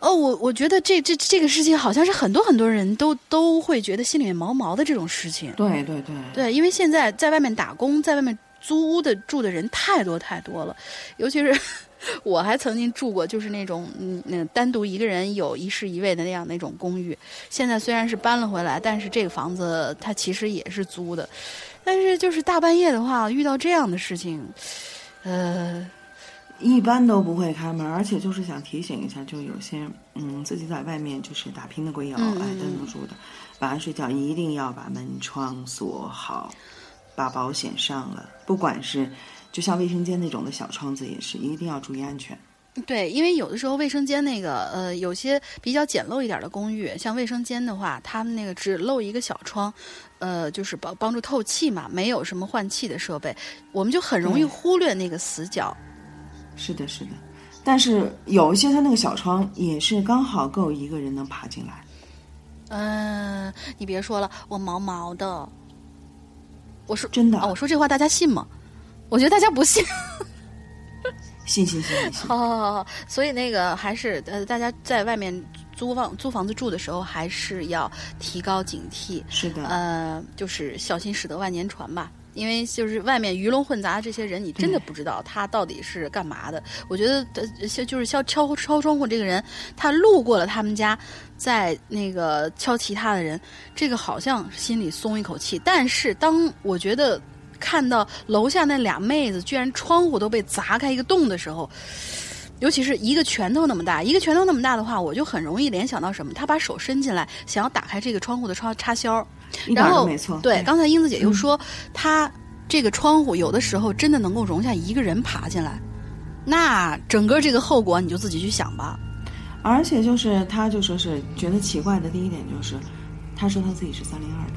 哦，我我觉得这这这个事情好像是很多很多人都都会觉得心里面毛毛的这种事情。对对对，对，因为现在在外面打工，在外面租屋的住的人太多太多了，尤其是。我还曾经住过，就是那种嗯，那单独一个人有一室一卫的那样那种公寓。现在虽然是搬了回来，但是这个房子它其实也是租的。但是就是大半夜的话，遇到这样的事情，呃，一般都不会开门。而且就是想提醒一下，就有些嗯自己在外面就是打拼的鬼友，哎，单独住的，晚上睡觉一定要把门窗锁好，把保险上了，不管是。就像卫生间那种的小窗子也是，一定要注意安全。对，因为有的时候卫生间那个呃，有些比较简陋一点的公寓，像卫生间的话，他们那个只露一个小窗，呃，就是帮帮助透气嘛，没有什么换气的设备，我们就很容易忽略那个死角。是的，是的，但是有一些它那个小窗也是刚好够一个人能爬进来。嗯，你别说了，我毛毛的。我说真的啊，我说这话大家信吗？我觉得大家不信，信信信信。好好好好，所以那个还是呃，大家在外面租房租房子住的时候，还是要提高警惕。是的，呃，就是小心驶得万年船吧。因为就是外面鱼龙混杂的这些人，你真的不知道他到底是干嘛的。我觉得呃，就是敲敲敲窗户这个人，他路过了他们家，在那个敲其他的人，这个好像心里松一口气。但是当我觉得。看到楼下那俩妹子居然窗户都被砸开一个洞的时候，尤其是一个拳头那么大，一个拳头那么大的话，我就很容易联想到什么？他把手伸进来，想要打开这个窗户的窗插销，然后没错。对，刚才英子姐又说，他这个窗户有的时候真的能够容下一个人爬进来，那整个这个后果你就自己去想吧。而且就是他就说是觉得奇怪的第一点就是，他说他自己是三零二的，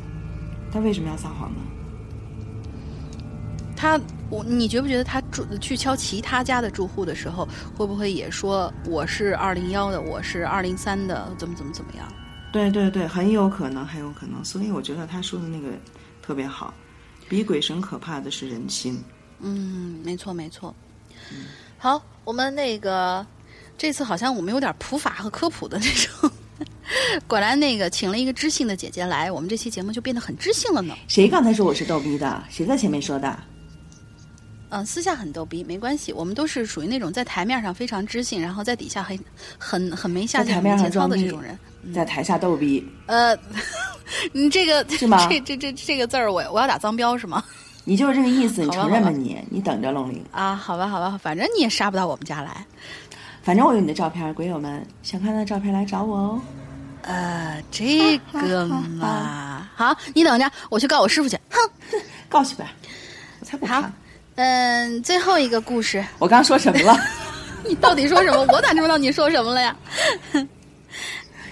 他为什么要撒谎呢？他，我你觉不觉得他住去敲其他家的住户的时候，会不会也说我是二零幺的，我是二零三的，怎么怎么怎么样？对对对，很有可能，很有可能。所以我觉得他说的那个特别好，比鬼神可怕的是人心。嗯，没错没错。好，我们那个这次好像我们有点普法和科普的那种。果然，那个请了一个知性的姐姐来，我们这期节目就变得很知性了呢。谁刚才说我是逗逼的？谁在前面说的？嗯，私下很逗逼，没关系。我们都是属于那种在台面上非常知性，然后在底下很很很没下台面节操的这种人。在台下逗逼。呃，你这个是吗？这这这这个字儿，我我要打脏标是吗？你就是这个意思，你承认吧你？你等着龙鳞啊！好吧，好吧，反正你也杀不到我们家来。反正我有你的照片，鬼友们想看的照片来找我哦。呃，这个嘛，好，你等着，我去告我师傅去。哼，告去吧，我才不怕。嗯，最后一个故事，我刚说什么了？你到底说什么？我咋知道你说什么了呀？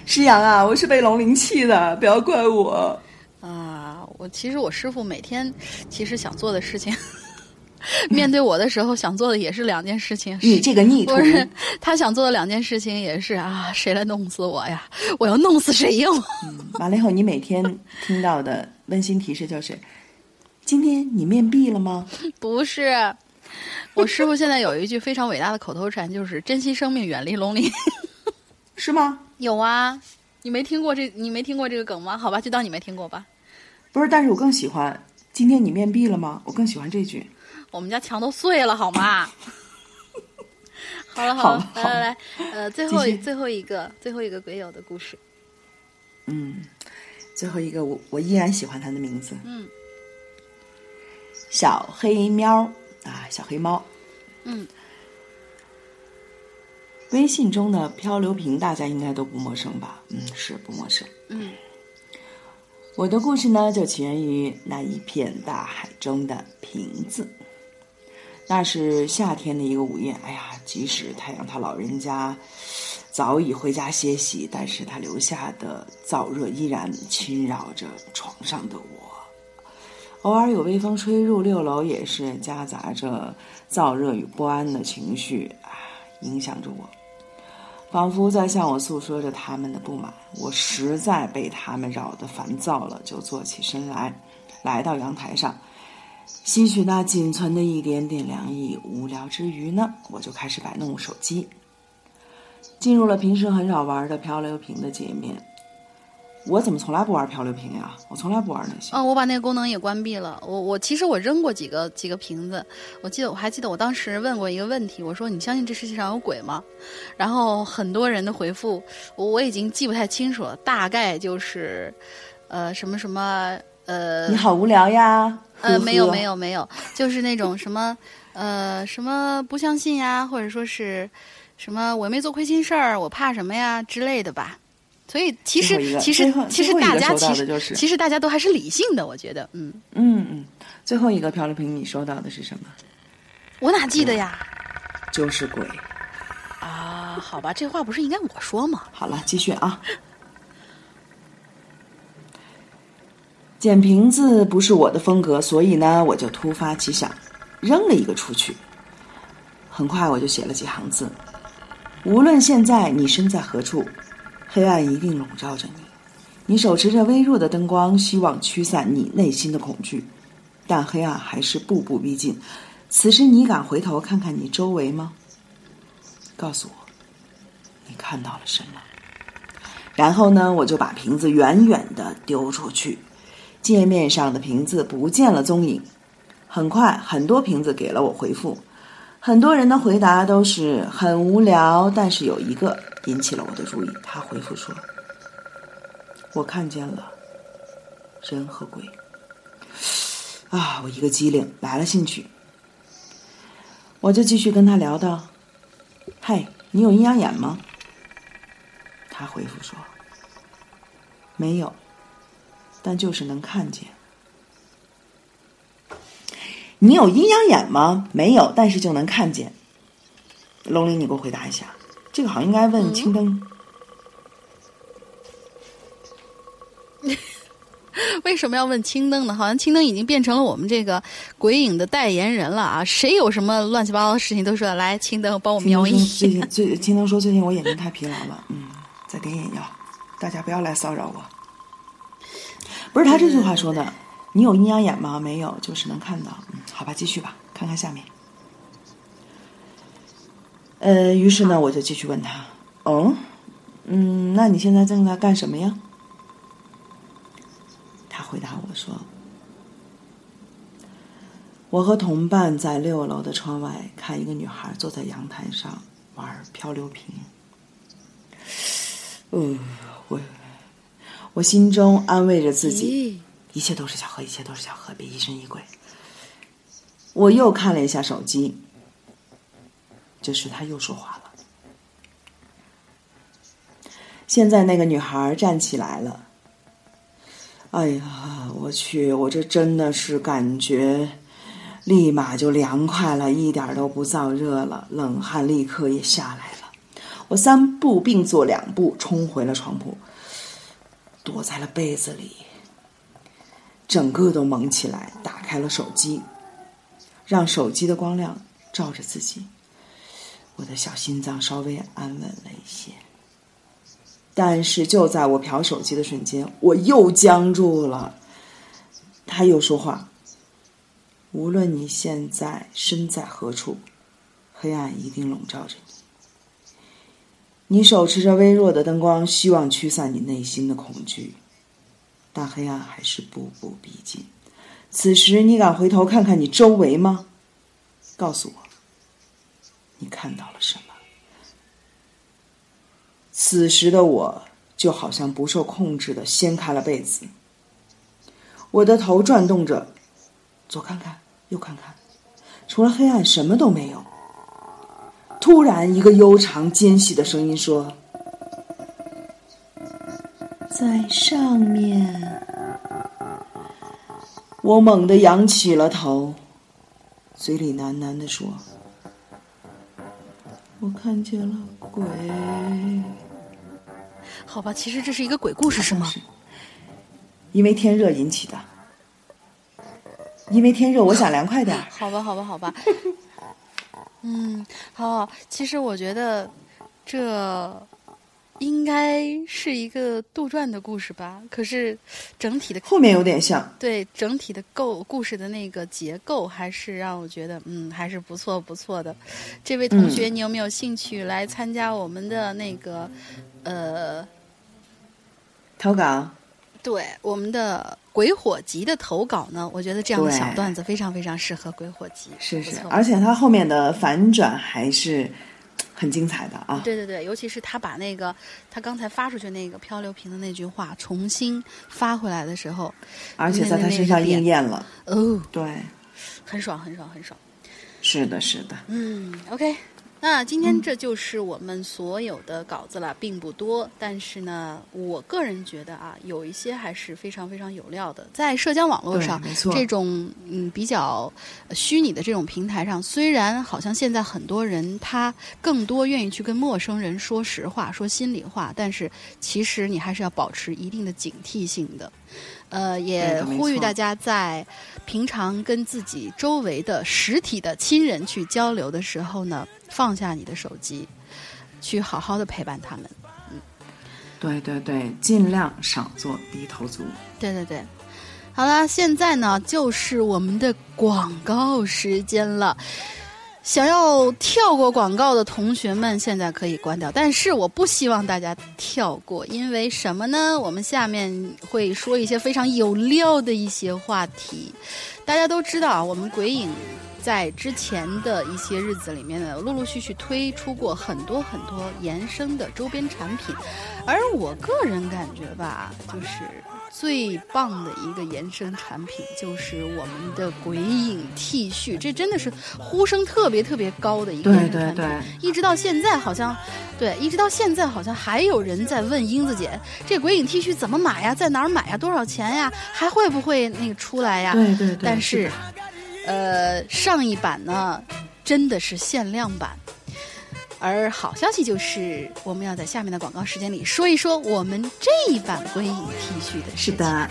诗阳啊，我是被龙鳞气的，不要怪我。啊，我其实我师傅每天其实想做的事情，面对我的时候想做的也是两件事情。你这个逆徒不，是他想做的两件事情也是啊，谁来弄死我呀？我要弄死谁呀？完了以后，你每天听到的温馨提示就是：今天你面壁了吗？不是，我师傅现在有一句非常伟大的口头禅，就是珍惜生命，远离龙鳞。是吗？有啊，你没听过这？你没听过这个梗吗？好吧，就当你没听过吧。不是，但是我更喜欢今天你面壁了吗？我更喜欢这句。我们家墙都碎了，好吗？好了了，好了来来来，呃，最后最后一个最后一个鬼友的故事，嗯，最后一个我我依然喜欢他的名字，嗯小黑喵啊，小黑猫。嗯，微信中的漂流瓶大家应该都不陌生吧？嗯，是不陌生。嗯我的故事呢，就起源于那一片大海中的瓶子。那是夏天的一个午夜，哎呀，即使太阳他老人家早已回家歇息，但是他留下的燥热依然侵扰着床上的我。偶尔有微风吹入六楼，也是夹杂着燥热与不安的情绪啊，影响着我。仿佛在向我诉说着他们的不满。我实在被他们扰得烦躁了，就坐起身来，来到阳台上，吸取那仅存的一点点凉意。无聊之余呢，我就开始摆弄手机，进入了平时很少玩的漂流瓶的界面。我怎么从来不玩漂流瓶呀？我从来不玩那些。哦，我把那个功能也关闭了。我我其实我扔过几个几个瓶子，我记得我还记得我当时问过一个问题，我说你相信这世界上有鬼吗？然后很多人的回复我我已经记不太清楚了，大概就是，呃什么什么呃你好无聊呀？呃没有没有。有没有，就是那种 什么呃什么不相信呀，或者说是什么我没做亏心事儿，我怕什么呀之类的吧。所以其实其实其实大家其实就是其实大家都还是理性的，我觉得嗯。嗯嗯，最后一个漂流瓶你收到的是什么？我哪记得呀？就是鬼。啊，好吧，这话不是应该我说吗？好了，继续啊。捡瓶子不是我的风格，所以呢，我就突发奇想，扔了一个出去。很快我就写了几行字：无论现在你身在何处，黑暗一定笼罩着你。你手持着微弱的灯光，希望驱散你内心的恐惧，但黑暗还是步步逼近。此时，你敢回头看看你周围吗？告诉我，你看到了什么？然后呢，我就把瓶子远远的丢出去，界面上的瓶子不见了踪影。很快，很多瓶子给了我回复，很多人的回答都是很无聊，但是有一个引起了我的注意。他回复说：“我看见了人和鬼。”啊，我一个机灵，来了兴趣。我就继续跟他聊到：“嗨，你有阴阳眼吗？”他回复说：“没有，但就是能看见。”你有阴阳眼吗？没有，但是就能看见。龙鳞，你给我回答一下，这个好像应该问青灯。为什么要问青灯呢？好像青灯已经变成了我们这个鬼影的代言人了啊！谁有什么乱七八糟的事情都说来青灯帮我青灯瞄一眼。最近最青灯说最近我眼睛太疲劳了，嗯，再点眼药，大家不要来骚扰我。不是他这句话说的，你有阴阳眼吗？没有，就是能看到。嗯，好吧，继续吧，看看下面。呃，于是呢，我就继续问他，哦，嗯，那你现在正在干什么呀？他回答我说：“我和同伴在六楼的窗外看一个女孩坐在阳台上玩漂流瓶。呃，我我心中安慰着自己，一切都是巧合，一切都是巧合，别疑神疑鬼。我又看了一下手机，这时他又说话了。现在那个女孩站起来了。哎呀，我去，我这真的是感觉立马就凉快了，一点都不燥热了，冷汗立刻也下来了。我三步并作两步冲回了床铺，躲在了被子里，整个都蒙起来，打开了手机，让手机的光亮照着自己，我的小心脏稍微安稳了一些。但是就在我瞟手机的瞬间，我又僵住了。他又说话。无论你现在身在何处，黑暗一定笼罩着你。你手持着微弱的灯光，希望驱散你内心的恐惧，但黑暗还是步步逼近。此时，你敢回头看看你周围吗？告诉我，你看到了什么？此时的我，就好像不受控制的掀开了被子，我的头转动着。左看看，右看看，除了黑暗，什么都没有。突然，一个悠长尖细的声音说：“在上面。”我猛地仰起了头，嘴里喃喃的说：“我看见了鬼。”好吧，其实这是一个鬼故事，是吗？因为天热引起的。因为天热，我想凉快点。好吧，好吧，好吧。嗯，好。其实我觉得这应该是一个杜撰的故事吧。可是整体的后面有点像。对，整体的构故事的那个结构，还是让我觉得嗯，还是不错不错的。这位同学，你有没有兴趣来参加我们的那个呃投稿？对，我们的。鬼火集的投稿呢？我觉得这样的小段子非常非常适合鬼火集，是是，而且它后面的反转还是很精彩的啊！对对对，尤其是他把那个他刚才发出去那个漂流瓶的那句话重新发回来的时候，而且在他身上应验了哦，对，很爽很爽很爽，是的是的，嗯，OK。那今天这就是我们所有的稿子了，并不多。但是呢，我个人觉得啊，有一些还是非常非常有料的。在社交网络上，这种嗯比较虚拟的这种平台上，虽然好像现在很多人他更多愿意去跟陌生人说实话、说心里话，但是其实你还是要保持一定的警惕性的。呃，也呼吁大家在平常跟自己周围的实体的亲人去交流的时候呢。放下你的手机，去好好的陪伴他们。嗯，对对对，尽量少做低头族。对对对，好了，现在呢就是我们的广告时间了。想要跳过广告的同学们，现在可以关掉。但是我不希望大家跳过，因为什么呢？我们下面会说一些非常有料的一些话题。大家都知道啊，我们鬼影。在之前的一些日子里面呢，陆陆续续推出过很多很多延伸的周边产品，而我个人感觉吧，就是最棒的一个延伸产品就是我们的鬼影 T 恤，这真的是呼声特别特别高的一个产品。对对对，一直到现在好像，对，一直到现在好像还有人在问英子姐，这鬼影 T 恤怎么买呀？在哪儿买呀？多少钱呀？还会不会那个出来呀？对对对，但是。呃，上一版呢，真的是限量版。而好消息就是，我们要在下面的广告时间里说一说我们这一版鬼影 T 恤的事情。是的。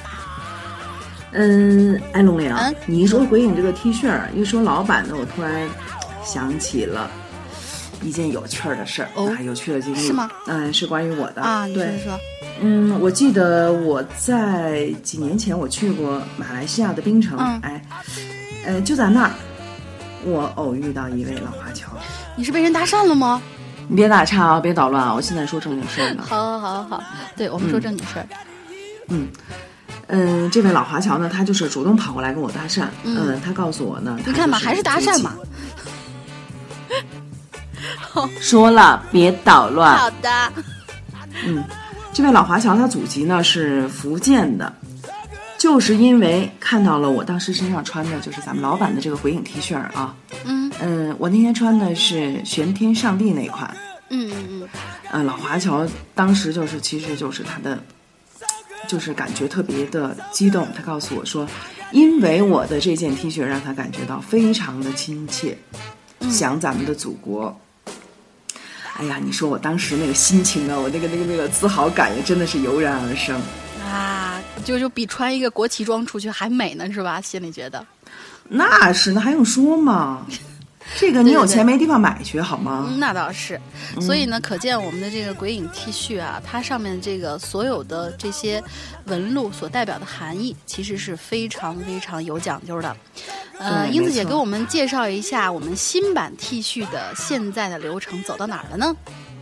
嗯，哎，龙玲，你一说鬼影这个 T 恤，一说老版的，我突然想起了一件有趣儿的事儿，哦，有趣的经历是吗？嗯，是关于我的啊。你说说。嗯，我记得我在几年前我去过马来西亚的槟城，哎。呃，就在那儿，我偶遇到一位老华侨。你是被人搭讪了吗？你别打岔啊，别捣乱啊！我现在说正经事儿呢。好，好，好，好，对我们说正经事儿。嗯，嗯，这位老华侨呢，他就是主动跑过来跟我搭讪。嗯，他告诉我呢，你看嘛，还是搭讪嘛。说了，别捣乱。好的。嗯，这位老华侨他祖籍呢是福建的。就是因为看到了我当时身上穿的就是咱们老板的这个鬼影 T 恤啊，嗯嗯，我那天穿的是玄天上帝那款，嗯嗯嗯，呃，老华侨当时就是其实就是他的就是感觉特别的激动。他告诉我说，因为我的这件 T 恤让他感觉到非常的亲切，想咱们的祖国。哎呀，你说我当时那个心情啊，我那个那个那个自豪感也真的是油然而生啊！就就比穿一个国旗装出去还美呢，是吧？心里觉得。那是，那还用说吗？这个你有钱没地方买去好吗？那倒是，所以呢，可见我们的这个鬼影 T 恤啊，它上面这个所有的这些纹路所代表的含义，其实是非常非常有讲究的。呃，英子姐给我们介绍一下我们新版 T 恤的现在的流程走到哪儿了呢？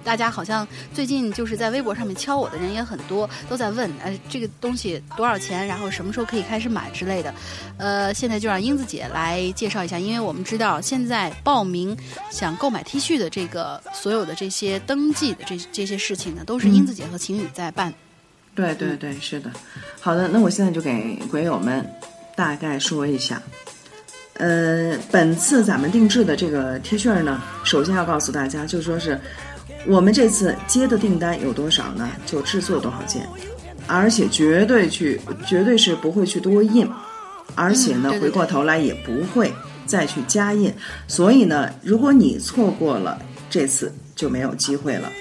大家好像最近就是在微博上面敲我的人也很多，都在问，呃，这个东西多少钱，然后什么时候可以开始买之类的。呃，现在就让英子姐来介绍一下，因为我们知道现在报名想购买 T 恤的这个所有的这些登记的这这些事情呢，都是英子姐和晴雨在办。对对对，是的。好的，那我现在就给鬼友们大概说一下。呃，本次咱们定制的这个 T 恤呢，首先要告诉大家，就说是。我们这次接的订单有多少呢？就制作多少件，而且绝对去，绝对是不会去多印，而且呢，回过头来也不会再去加印。所以呢，如果你错过了这次，就没有机会了。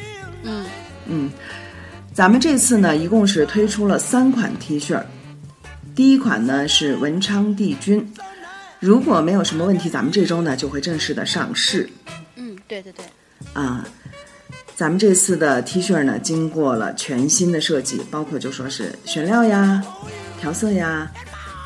嗯嗯，咱们这次呢，一共是推出了三款 T 恤，第一款呢是文昌帝君，如果没有什么问题，咱们这周呢就会正式的上市。嗯，对对对。啊。咱们这次的 T 恤呢，经过了全新的设计，包括就说是选料呀、调色呀、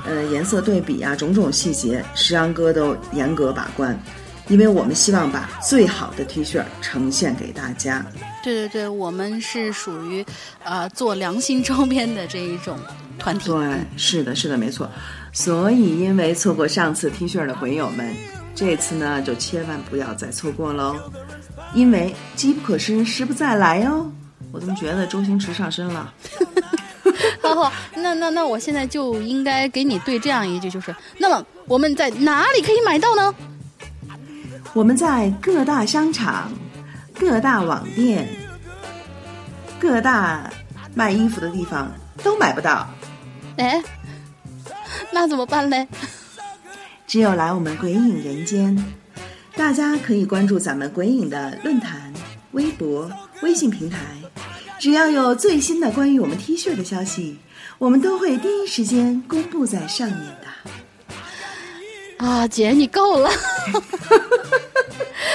呃颜色对比呀，种种细节，石阳哥都严格把关，因为我们希望把最好的 T 恤呈现给大家。对对对，我们是属于呃做良心周边的这一种团体。对，是的，是的，没错。所以，因为错过上次 T 恤的鬼友们，这次呢就千万不要再错过喽。因为机不可失，失不再来哦。我怎么觉得周星驰上身了？好好，那那那我现在就应该给你对这样一句，就是那么我们在哪里可以买到呢？我们在各大商场、各大网店、各大卖衣服的地方都买不到。哎，那怎么办呢？只有来我们鬼影人间。大家可以关注咱们鬼影的论坛、微博、微信平台，只要有最新的关于我们 T 恤的消息，我们都会第一时间公布在上面的。啊，姐，你够了。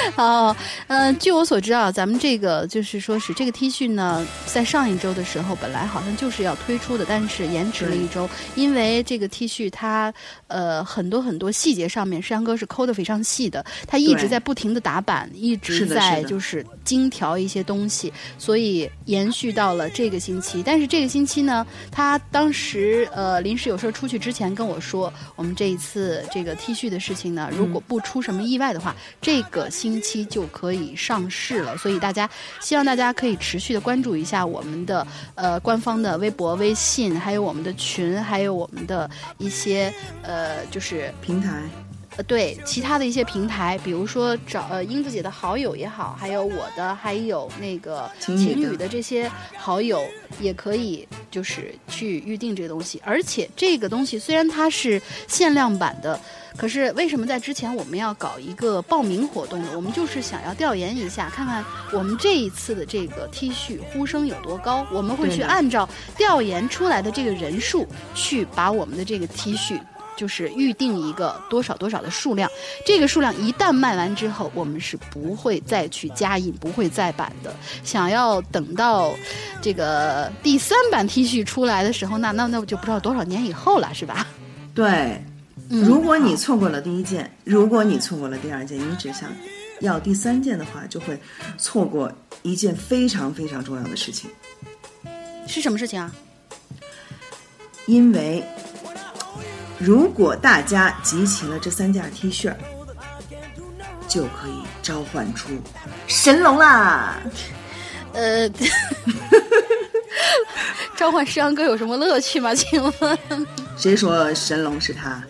哦，呃，据我所知啊，咱们这个就是说是这个 T 恤呢，在上一周的时候本来好像就是要推出的，但是延迟了一周，因为这个 T 恤它呃很多很多细节上面，山哥是抠的非常细的，他一直在不停的打板，一直在就是精调一些东西，所以延续到了这个星期。但是这个星期呢，他当时呃临时有事出去之前跟我说，我们这一次这个 T 恤的事情呢，如果不出什么意外的话，这个星期就可以上市了，所以大家希望大家可以持续的关注一下我们的呃官方的微博、微信，还有我们的群，还有我们的一些呃就是平台。呃，对，其他的一些平台，比如说找呃英子姐的好友也好，还有我的，还有那个情侣的这些好友，也可以就是去预定这个东西。而且这个东西虽然它是限量版的，可是为什么在之前我们要搞一个报名活动呢？我们就是想要调研一下，看看我们这一次的这个 T 恤呼声有多高。我们会去按照调研出来的这个人数，去把我们的这个 T 恤。就是预定一个多少多少的数量，这个数量一旦卖完之后，我们是不会再去加印，不会再版的。想要等到这个第三版 T 恤出来的时候，那那那就不知道多少年以后了，是吧？对，如果你错过了第一件，如果你错过了第二件，你只想要第三件的话，就会错过一件非常非常重要的事情。是什么事情啊？因为。如果大家集齐了这三件 T 恤，就可以召唤出神龙啦！呃，召唤石阳哥有什么乐趣吗？请问？谁说神龙是他？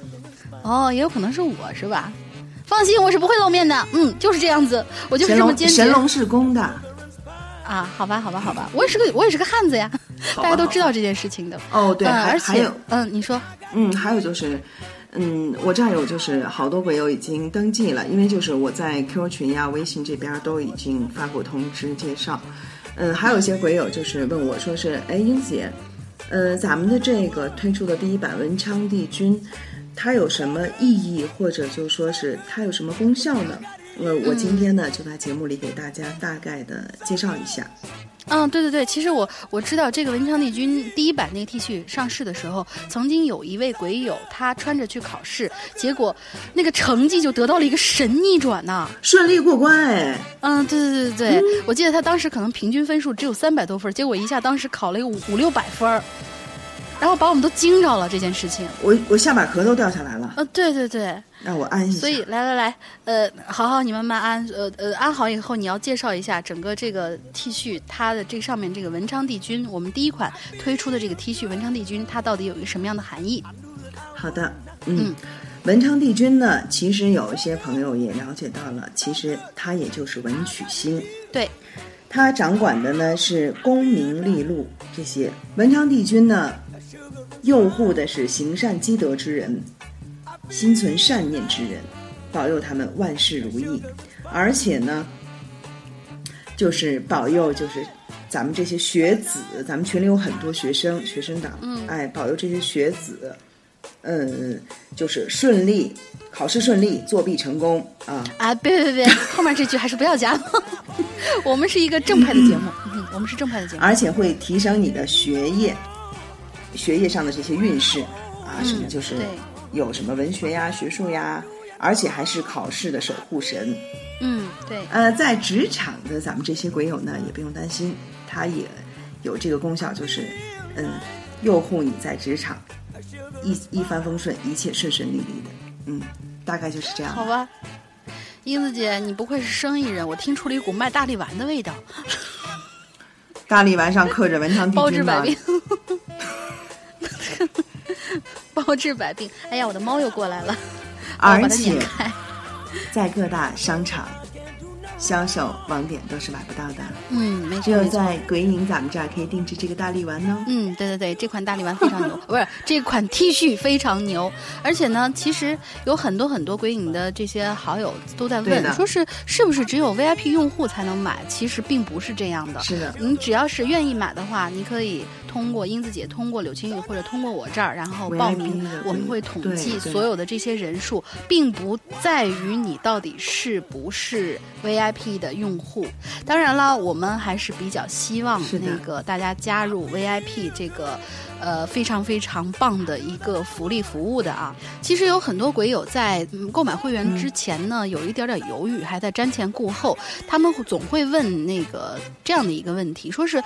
哦，也有可能是我是吧？放心，我是不会露面的。嗯，就是这样子，我就是这么坚决。神龙是公的。啊，好吧，好吧，好吧，我也是个我也是个汉子呀，大家都知道这件事情的。哦，对，而且还有，嗯，你说，嗯，还有就是，嗯，我这儿有就是好多鬼友已经登记了，因为就是我在 QQ 群呀、微信这边都已经发过通知介绍。嗯，还有一些鬼友就是问我说是，哎，英姐，呃，咱们的这个推出的第一版文昌帝君，它有什么意义，或者就说是它有什么功效呢？呃，我今天呢就在节目里给大家大概的介绍一下。嗯，对对对，其实我我知道这个文昌帝君第一版那个 T 恤上市的时候，曾经有一位鬼友他穿着去考试，结果那个成绩就得到了一个神逆转呐、顺利过关，哎，嗯，对对对对对，我记得他当时可能平均分数只有三百多分，结果一下当时考了一个五五六百分儿，然后把我们都惊着了这件事情。我我下巴壳都掉下来了，呃，对对对，让我安一下。所以来来来，呃，好好你慢慢安，呃呃安好以后，你要介绍一下整个这个 T 恤，它的这上面这个文昌帝君，我们第一款推出的这个 T 恤文昌帝君，它到底有一个什么样的含义？好的，嗯，文昌帝君呢，其实有一些朋友也了解到了，其实它也就是文曲星，对，他掌管的呢是功名利禄这些。文昌帝君呢，佑护的是行善积德之人，心存善念之人，保佑他们万事如意，而且呢，就是保佑就是。咱们这些学子，咱们群里有很多学生、学生党，嗯，哎，保佑这些学子，嗯，就是顺利考试顺利，作弊成功啊！啊，别别别，后面这句还是不要加了。我们是一个正派的节目，嗯，我们是正派的节目。而且会提升你的学业，学业上的这些运势啊，什么就是对有什么文学呀、学术呀，而且还是考试的守护神。嗯，对，呃，在职场的咱们这些鬼友呢，也不用担心，它也有这个功效，就是嗯，佑护你在职场一一帆风顺，一切顺顺利利的。嗯，大概就是这样。好吧。英子姐，你不愧是生意人，我听出了一股卖大力丸的味道，大力丸上刻着文昌帝 包治百病。包治百病。哎呀，我的猫又过来了，我而且。在各大商场销售网点都是买不到的，嗯，没错只有。在鬼影咱们这儿可以定制这个大力丸呢。嗯，对对对，这款大力丸非常牛，不是这款 T 恤非常牛，而且呢，其实有很多很多鬼影的这些好友都在问，说是是不是只有 VIP 用户才能买？其实并不是这样的。是的，你只要是愿意买的话，你可以通过英子姐、通过柳青玉或者通过我这儿，然后报名，我们会统计所有的这些人数，并不在于你到底是不是 VIP 的用户。当然了，我们还是比较希望那个大家加入 VIP 这个。呃，非常非常棒的一个福利服务的啊！其实有很多鬼友在、嗯购买会员之前呢，有一点点犹豫，还在瞻前顾后。他们总会问那个这样的一个问题，说是，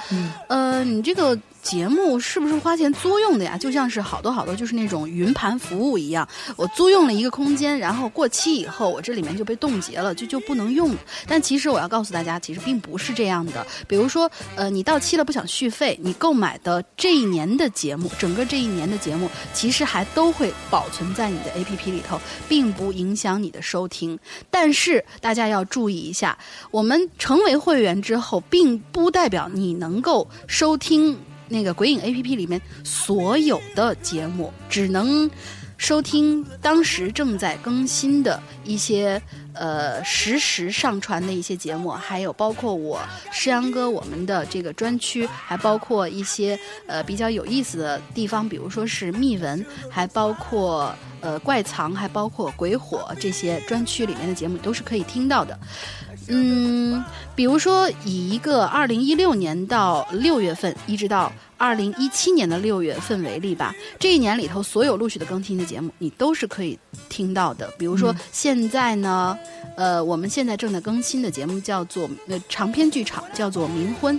呃，你这个节目是不是花钱租用的呀？就像是好多好多就是那种云盘服务一样，我租用了一个空间，然后过期以后，我这里面就被冻结了，就就不能用。但其实我要告诉大家，其实并不是这样的。比如说，呃，你到期了不想续费，你购买的这一年的节目，整个这一年的节目，其实还都会保存在你的 APP 里头，并不影响你的收听。但是大家要注意一下，我们成为会员之后，并不代表你能够收听那个鬼影 APP 里面所有的节目，只能收听当时正在更新的一些呃实时上传的一些节目，还有包括我诗阳哥我们的这个专区，还包括一些呃比较有意思的地方，比如说是秘闻，还包括呃怪藏，还包括鬼火这些专区里面的节目，都是可以听到的。嗯，比如说以一个二零一六年到六月份，一直到二零一七年的六月份为例吧，这一年里头所有陆续的更新的节目，你都是可以听到的。比如说现在呢，呃，我们现在正在更新的节目叫做呃长篇剧场，叫做《冥婚》。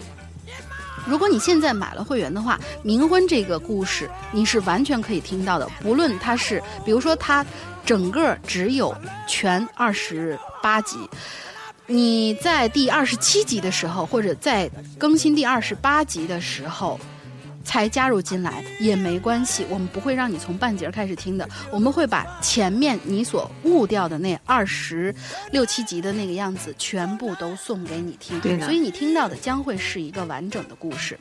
如果你现在买了会员的话，《冥婚》这个故事你是完全可以听到的，不论它是，比如说它整个只有全二十八集，你在第二十七集的时候，或者在更新第二十八集的时候，才加入进来也没关系，我们不会让你从半截开始听的，我们会把前面你所误掉的那二十六七集的那个样子全部都送给你听，所以你听到的将会是一个完整的故事。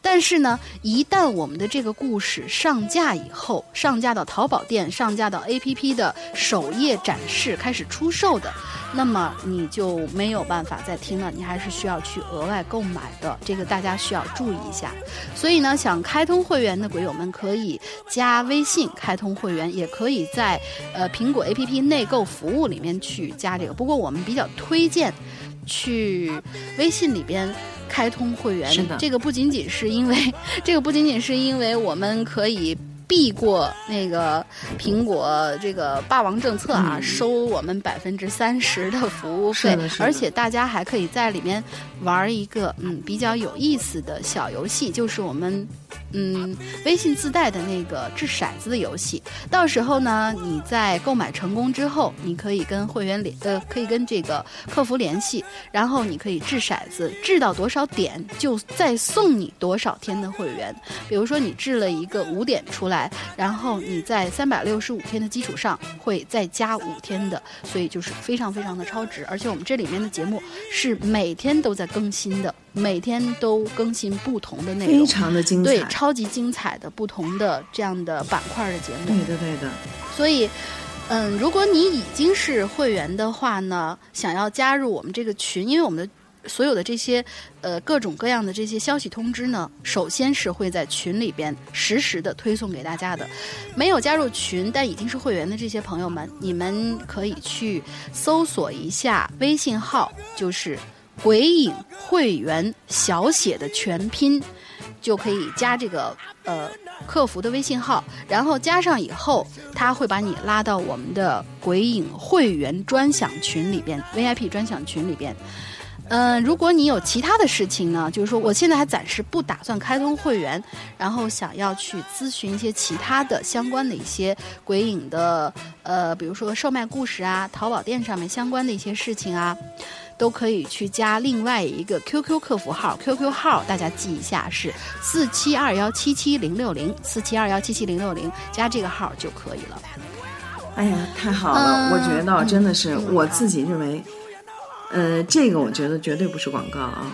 但是呢，一旦我们的这个故事上架以后，上架到淘宝店，上架到 APP 的首页展示，开始出售的，那么你就没有办法再听了，你还是需要去额外购买的，这个大家需要注意一下。所以呢，想开通会员的鬼友们可以加微信开通会员，也可以在呃苹果 APP 内购服务里面去加这个。不过我们比较推荐去微信里边。开通会员，是的。这个不仅仅是因为，这个不仅仅是因为我们可以避过那个苹果这个霸王政策啊，嗯。收我们百分之三十的服务费而且大家还可以在里面玩一个嗯比较有意思的小游戏，就是我们嗯微信自带的那个掷骰子的游戏。到时候呢，你在购买成功之后，你可以跟会员联呃，可以跟这个客服联系，然后你可以掷骰子，掷到多少点就再送你多少天的会员。比如说你掷了一个五点出来，然后你在三百六十五天的基础上会再加五天的，所以就是非常非常的超值。而且我们这里面的节目是每天都在更新的，每天都更新不同的内容非。常的精彩。对，超级精彩的不同的这样的板块的节目。对的对的，所以，嗯，如果你已经是会员的话呢，想要加入我们这个群，因为我们的所有的这些呃各种各样的这些消息通知呢，首先是会在群里边实时的推送给大家的。没有加入群但已经是会员的这些朋友们，你们可以去搜索一下微信号，就是“鬼影会员”小写的全拼。就可以加这个呃客服的微信号，然后加上以后，他会把你拉到我们的鬼影会员专享群里边，VIP 专享群里边。嗯、如果你有其他的事情呢，就是说我现在还暂时不打算开通会员，然后想要去咨询一些其他的相关的一些鬼影的呃，比如说售卖故事啊，淘宝店上面相关的一些事情啊，都可以去加另外一个 QQ 客服号，QQ 号大家记一下是四七二幺七七零六零，四七二幺七七零六零，加这个号就可以了。哎呀，太好了！嗯我觉得真的是嗯我自己认为，呃，这个我觉得绝对不是广告啊，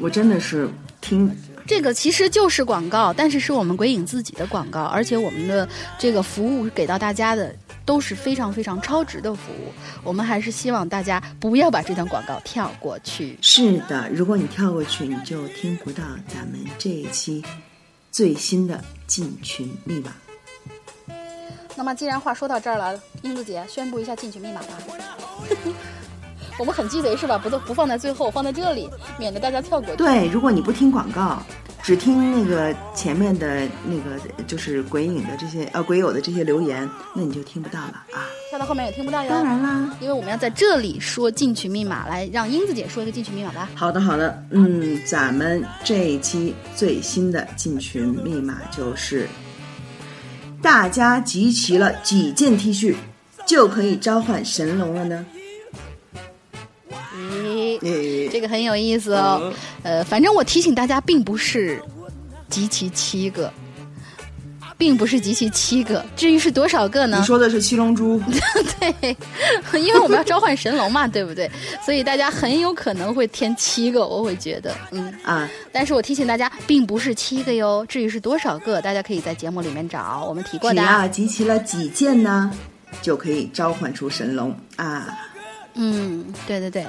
我真的是听这个其实就是广告，但是是我们鬼影自己的广告，而且我们的这个服务给到大家的都是非常非常超值的服务。我们还是希望大家不要把这段广告跳过去。是的，如果你跳过去，你就听不到咱们这一期最新的进群密码。那么既然话说到这儿了，英子姐宣布一下进群密码吧。我们很鸡贼是吧？不都不放在最后，放在这里，免得大家跳过去。对，如果你不听广告，只听那个前面的那个就是鬼影的这些呃鬼友的这些留言，那你就听不到了啊。跳到后面也听不到哟。当然啦。因为我们要在这里说进群密码，来让英子姐说一个进群密码吧。好的，好的，嗯，咱们这一期最新的进群密码就是，大家集齐了几件 T 恤，就可以召唤神龙了呢？这个很有意思哦。呃，反正我提醒大家，并不是集齐七个，并不是集齐七个。至于是多少个呢你？说的是七龙珠，对，因为我们要召唤神龙嘛，对不对？所以大家很有可能会添七个，我会觉得，嗯。啊，但是我提醒大家，并不是七个哟。至于是多少个，大家可以在节目里面找，我们提过的。只要集齐了几件呢，就可以召唤出神龙啊。嗯，对对对。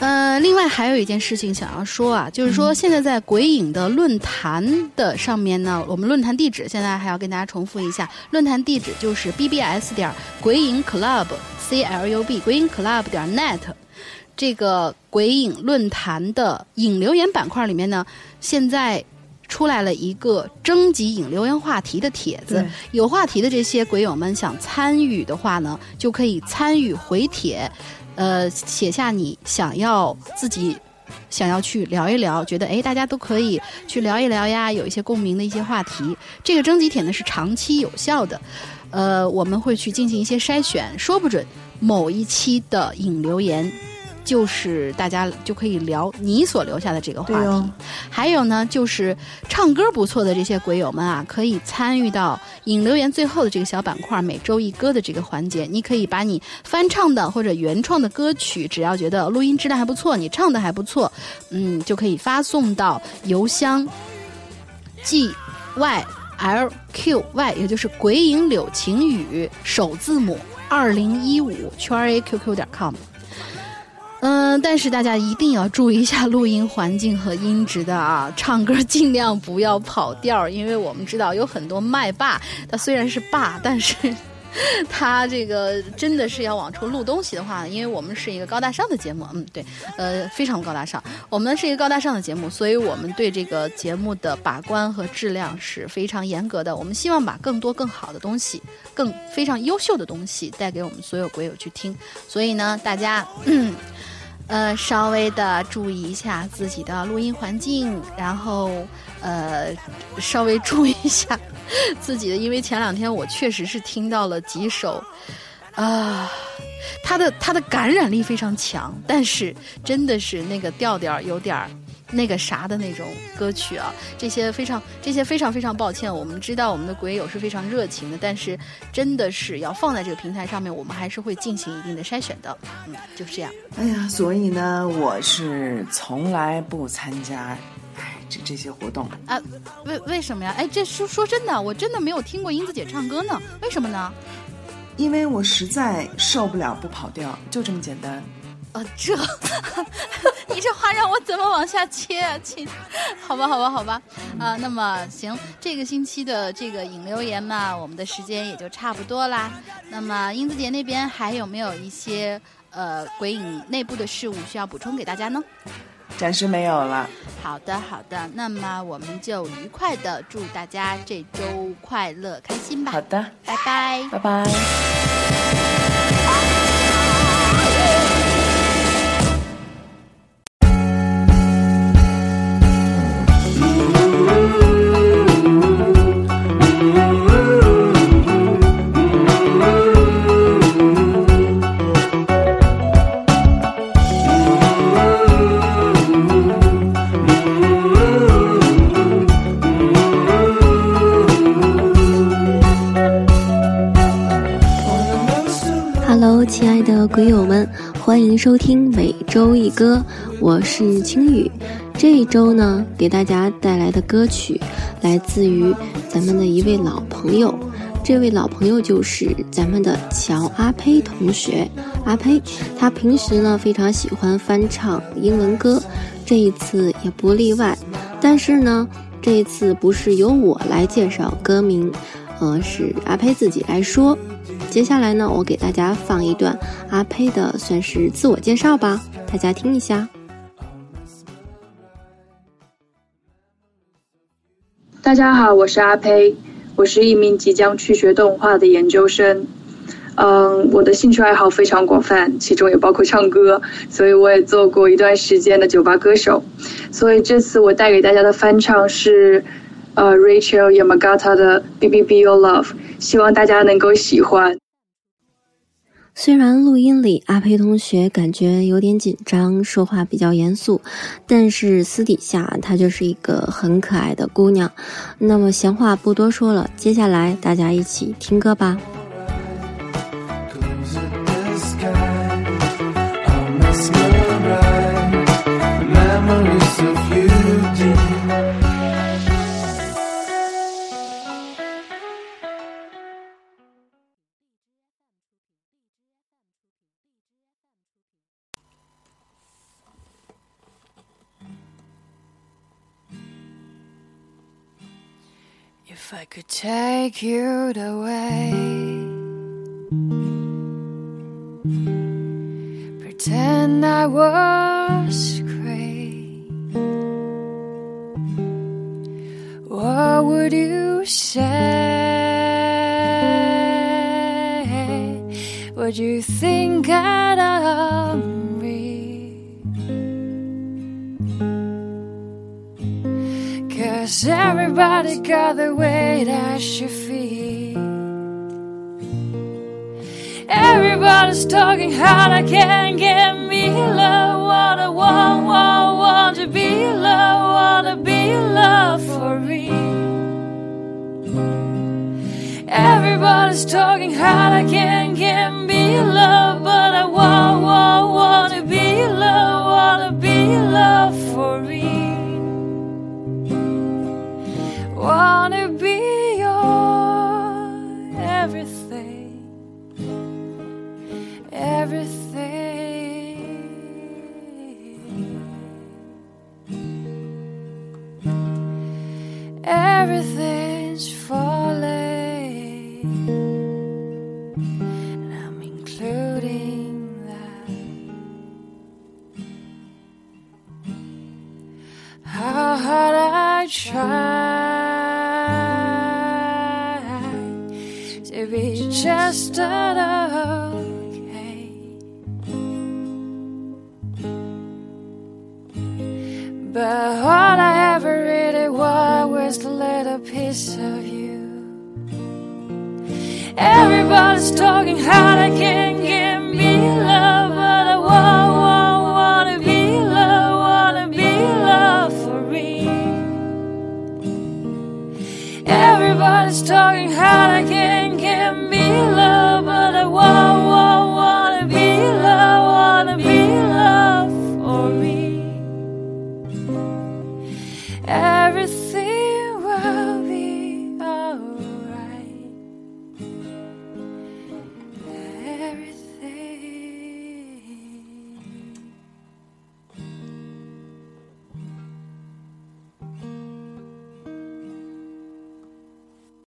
呃，另外还有一件事情想要说啊，就是说现在在鬼影的论坛的上面呢，我们论坛地址现在还要跟大家重复一下，论坛地址就是 bbs 点鬼影 club c l u b 鬼影 club 点 net。这个鬼影论坛的引留言板块里面呢，现在出来了一个征集引留言话题的帖子，有话题的这些鬼友们想参与的话呢，就可以参与回帖，呃，写下你想要自己想要去聊一聊，觉得哎大家都可以去聊一聊呀，有一些共鸣的一些话题。这个征集帖呢是长期有效的，呃，我们会去进行一些筛选，说不准某一期的引留言。就是大家就可以聊你所留下的这个话题。哦还有呢，就是唱歌不错的这些鬼友们啊，可以参与到引留言最后的这个小板块“每周一歌”的这个环节。你可以把你翻唱的或者原创的歌曲，只要觉得录音质量还不错，你唱的还不错，嗯，就可以发送到邮箱 g y l q y，也就是鬼影柳晴雨首字母二零一五圈 a qq 点 com。嗯，但是大家一定要注意一下录音环境和音质的啊，唱歌尽量不要跑调，因为我们知道有很多麦霸，他虽然是霸，但是 他这个真的是要往出录东西的话，因为我们是一个高大上的节目，嗯，对，呃，非常高大上，我们是一个高大上的节目，所以我们对这个节目的把关和质量是非常严格的。我们希望把更多更好的东西，更非常优秀的东西带给我们所有鬼友去听。所以呢，大家。嗯呃，稍微的注意一下自己的录音环境，然后呃，稍微注意一下自己的，因为前两天我确实是听到了几首，啊、它的它的感染力非常强，但是真的是那个调调有点儿那个啥的那种歌曲啊，这些非常这些非常非常抱歉，我们知道我们的鬼友是非常热情的，但是真的是要放在这个平台上面，我们还是会进行一定的筛选的，嗯，就是这样。哎呀，所以呢，我是从来不参加，哎，这这些活动。啊，为为什么呀？哎，这说说真的，我真的没有听过英子姐唱歌呢，为什么呢？因为我实在受不了不跑调，就这么简单。啊，这，你这话让我怎么往下切啊，亲？好吧，好吧，好吧，啊，那么行，这个星期的这个引留言嘛，我们的时间也就差不多啦。那么英子姐那边还有没有一些呃鬼影内部的事物需要补充给大家呢？暂时没有了。好的，好的，那么我们就愉快的祝大家这周快乐开心吧好，的，拜拜。拜拜。鬼友们，欢迎收听每周一歌，我是青雨。这一周呢，给大家带来的歌曲来自于咱们的一位老朋友，这位老朋友就是咱们的乔阿呸同学。阿呸，他平时呢非常喜欢翻唱英文歌，这一次也不例外。但是呢，这一次不是由我来介绍歌名，呃，是阿呸自己来说。接下来呢，我给大家放一段阿呸的，算是自我介绍吧，大家听一下。大家好，我是阿呸，我是一名即将去学动画的研究生。嗯，我的兴趣爱好非常广泛，其中也包括唱歌，所以我也做过一段时间的酒吧歌手。所以这次我带给大家的翻唱是，呃，Rachel Yamagata 的《B B B Your Love》，希望大家能够喜欢。虽然录音里阿呸同学感觉有点紧张，说话比较严肃，但是私底下她就是一个很可爱的姑娘。那么闲话不多说了，接下来大家一起听歌吧。Take you away, pretend I was great, what would you say? Would you think I'd Cause everybody got their weight at your feet. Everybody's talking how I can get me love. What I want, want, want to be love, want to be love for me. Everybody's talking how I can get me love. Everybody's talking hard, I can't get me love, but I want, want, wanna be loved, wanna be loved for real. Everybody's talking hard,